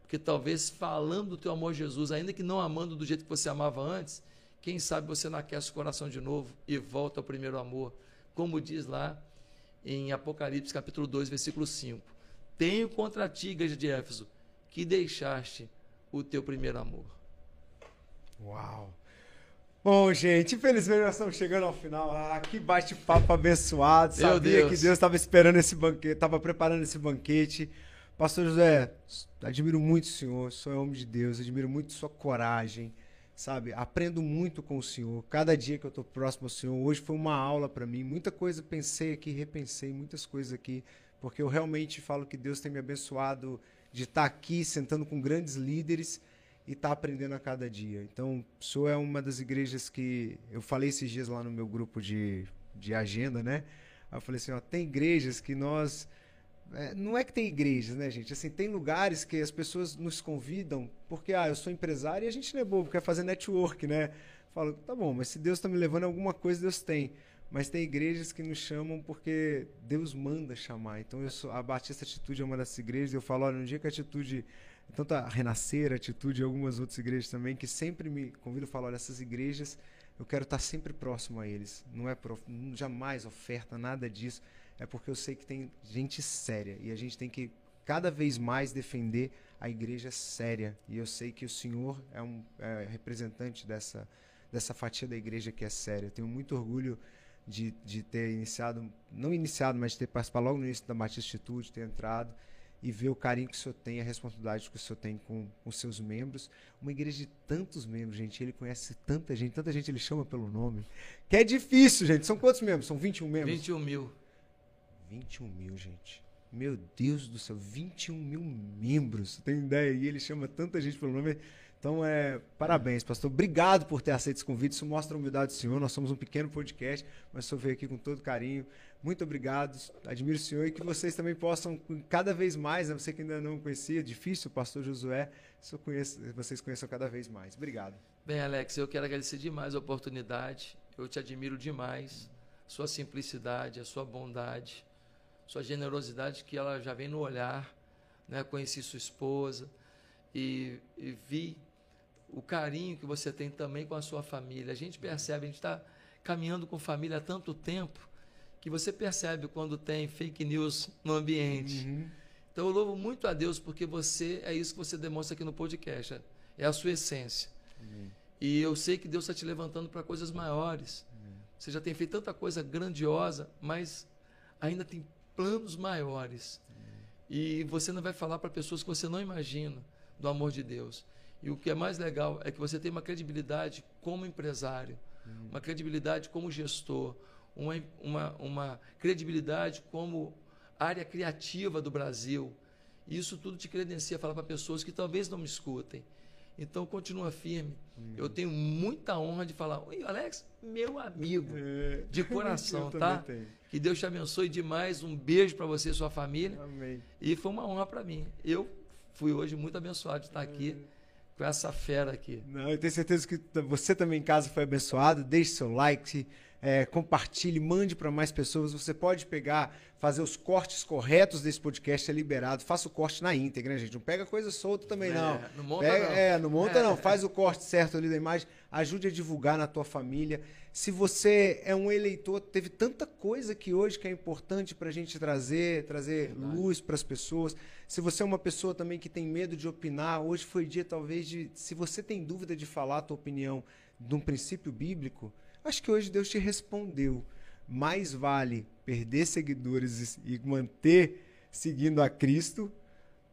Porque talvez falando do teu amor a Jesus, ainda que não amando do jeito que você amava antes, quem sabe você não aquece o coração de novo e volta ao primeiro amor. Como diz lá em Apocalipse capítulo 2, versículo 5. Tenho contra ti, igreja de Éfeso, que deixaste o teu primeiro amor. Uau! Bom, gente, infelizmente nós estamos chegando ao final. Ah, que bate-papo abençoado. Sabia Deus. que Deus estava esperando esse banquete, estava preparando esse banquete. Pastor José, admiro muito o senhor, o senhor é homem de Deus, admiro muito sua coragem, sabe? Aprendo muito com o senhor. Cada dia que eu estou próximo ao senhor, hoje foi uma aula para mim. Muita coisa pensei aqui, repensei muitas coisas aqui, porque eu realmente falo que Deus tem me abençoado de estar aqui sentando com grandes líderes e estar aprendendo a cada dia. Então, senhor é uma das igrejas que eu falei esses dias lá no meu grupo de, de agenda, né? Eu falei assim, ó, tem igrejas que nós é, não é que tem igrejas, né, gente? Assim, tem lugares que as pessoas nos convidam porque, ah, eu sou empresário e a gente não é bobo, quer fazer network, né? Falo, tá bom, mas se Deus está me levando alguma coisa, Deus tem. Mas tem igrejas que nos chamam porque Deus manda chamar. Então, eu sou, a Batista Atitude é uma dessas igrejas. Eu falo, olha, no dia que a Atitude, tanto a Renascer, a Atitude e algumas outras igrejas também, que sempre me convidam, eu falo, olha, essas igrejas, eu quero estar sempre próximo a eles. Não é prof... jamais oferta, nada disso é porque eu sei que tem gente séria e a gente tem que cada vez mais defender a igreja séria. E eu sei que o senhor é um é representante dessa, dessa fatia da igreja que é séria. Eu tenho muito orgulho de, de ter iniciado, não iniciado, mas de ter participado logo no início da Batista Institute, ter entrado e ver o carinho que o senhor tem, a responsabilidade que o senhor tem com os seus membros. Uma igreja de tantos membros, gente. Ele conhece tanta gente, tanta gente ele chama pelo nome. Que é difícil, gente. São quantos membros? São 21 membros? 21 mil. 21 mil, gente. Meu Deus do céu, 21 mil membros. Você tem ideia? E ele chama tanta gente pelo nome. Então, é, parabéns, pastor. Obrigado por ter aceito esse convite. Isso mostra a humildade do senhor. Nós somos um pequeno podcast, mas o senhor veio aqui com todo carinho. Muito obrigado. Admiro o senhor e que vocês também possam, cada vez mais, né? você que ainda não conhecia, difícil, o pastor Josué, conheço, vocês conheçam cada vez mais. Obrigado. Bem, Alex, eu quero agradecer demais a oportunidade. Eu te admiro demais. Sua simplicidade, a sua bondade, sua generosidade, que ela já vem no olhar. Né? Conheci sua esposa e, e vi o carinho que você tem também com a sua família. A gente percebe, a gente está caminhando com família há tanto tempo que você percebe quando tem fake news no ambiente. Uhum. Então eu louvo muito a Deus porque você é isso que você demonstra aqui no podcast, é a sua essência. Uhum. E eu sei que Deus está te levantando para coisas maiores. Uhum. Você já tem feito tanta coisa grandiosa, mas ainda tem planos maiores. E você não vai falar para pessoas que você não imagina do amor de Deus. E o que é mais legal é que você tem uma credibilidade como empresário, uma credibilidade como gestor, uma, uma, uma credibilidade como área criativa do Brasil. E isso tudo te credencia a falar para pessoas que talvez não me escutem. Então, continua firme. Uhum. Eu tenho muita honra de falar, Oi, Alex, meu amigo, é. de coração, tá? Tenho. Que Deus te abençoe demais. Um beijo para você e sua família. Amém. E foi uma honra para mim. Eu fui hoje muito abençoado de estar aqui com essa fera aqui. Não, eu tenho certeza que você também em casa foi abençoado. Deixe seu like, é, compartilhe, mande para mais pessoas. Você pode pegar, fazer os cortes corretos desse podcast, é liberado. Faça o corte na íntegra, né, gente? Não pega coisa solta também, é, não. Não monta, pega, não. É, não monta, não. Faz o corte certo ali da imagem. Ajude a divulgar na tua família. Se você é um eleitor, teve tanta coisa que hoje que é importante para a gente trazer, trazer Verdade. luz para as pessoas. Se você é uma pessoa também que tem medo de opinar, hoje foi dia talvez de, se você tem dúvida de falar a tua opinião de um princípio bíblico, acho que hoje Deus te respondeu. Mais vale perder seguidores e manter seguindo a Cristo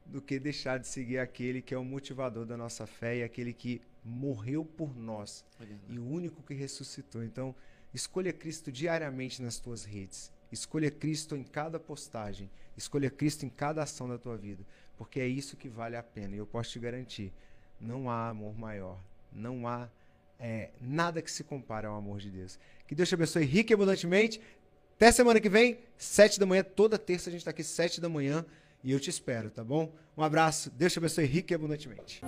do que deixar de seguir aquele que é o motivador da nossa fé e aquele que morreu por nós é e o único que ressuscitou. Então, escolha Cristo diariamente nas tuas redes. Escolha Cristo em cada postagem. Escolha Cristo em cada ação da tua vida. Porque é isso que vale a pena. E eu posso te garantir: não há amor maior. Não há é, nada que se compare ao amor de Deus. Que Deus te abençoe rica e abundantemente. Até semana que vem, sete da manhã. Toda terça a gente está aqui, sete da manhã. E eu te espero, tá bom? Um abraço. Deus te abençoe rica e abundantemente.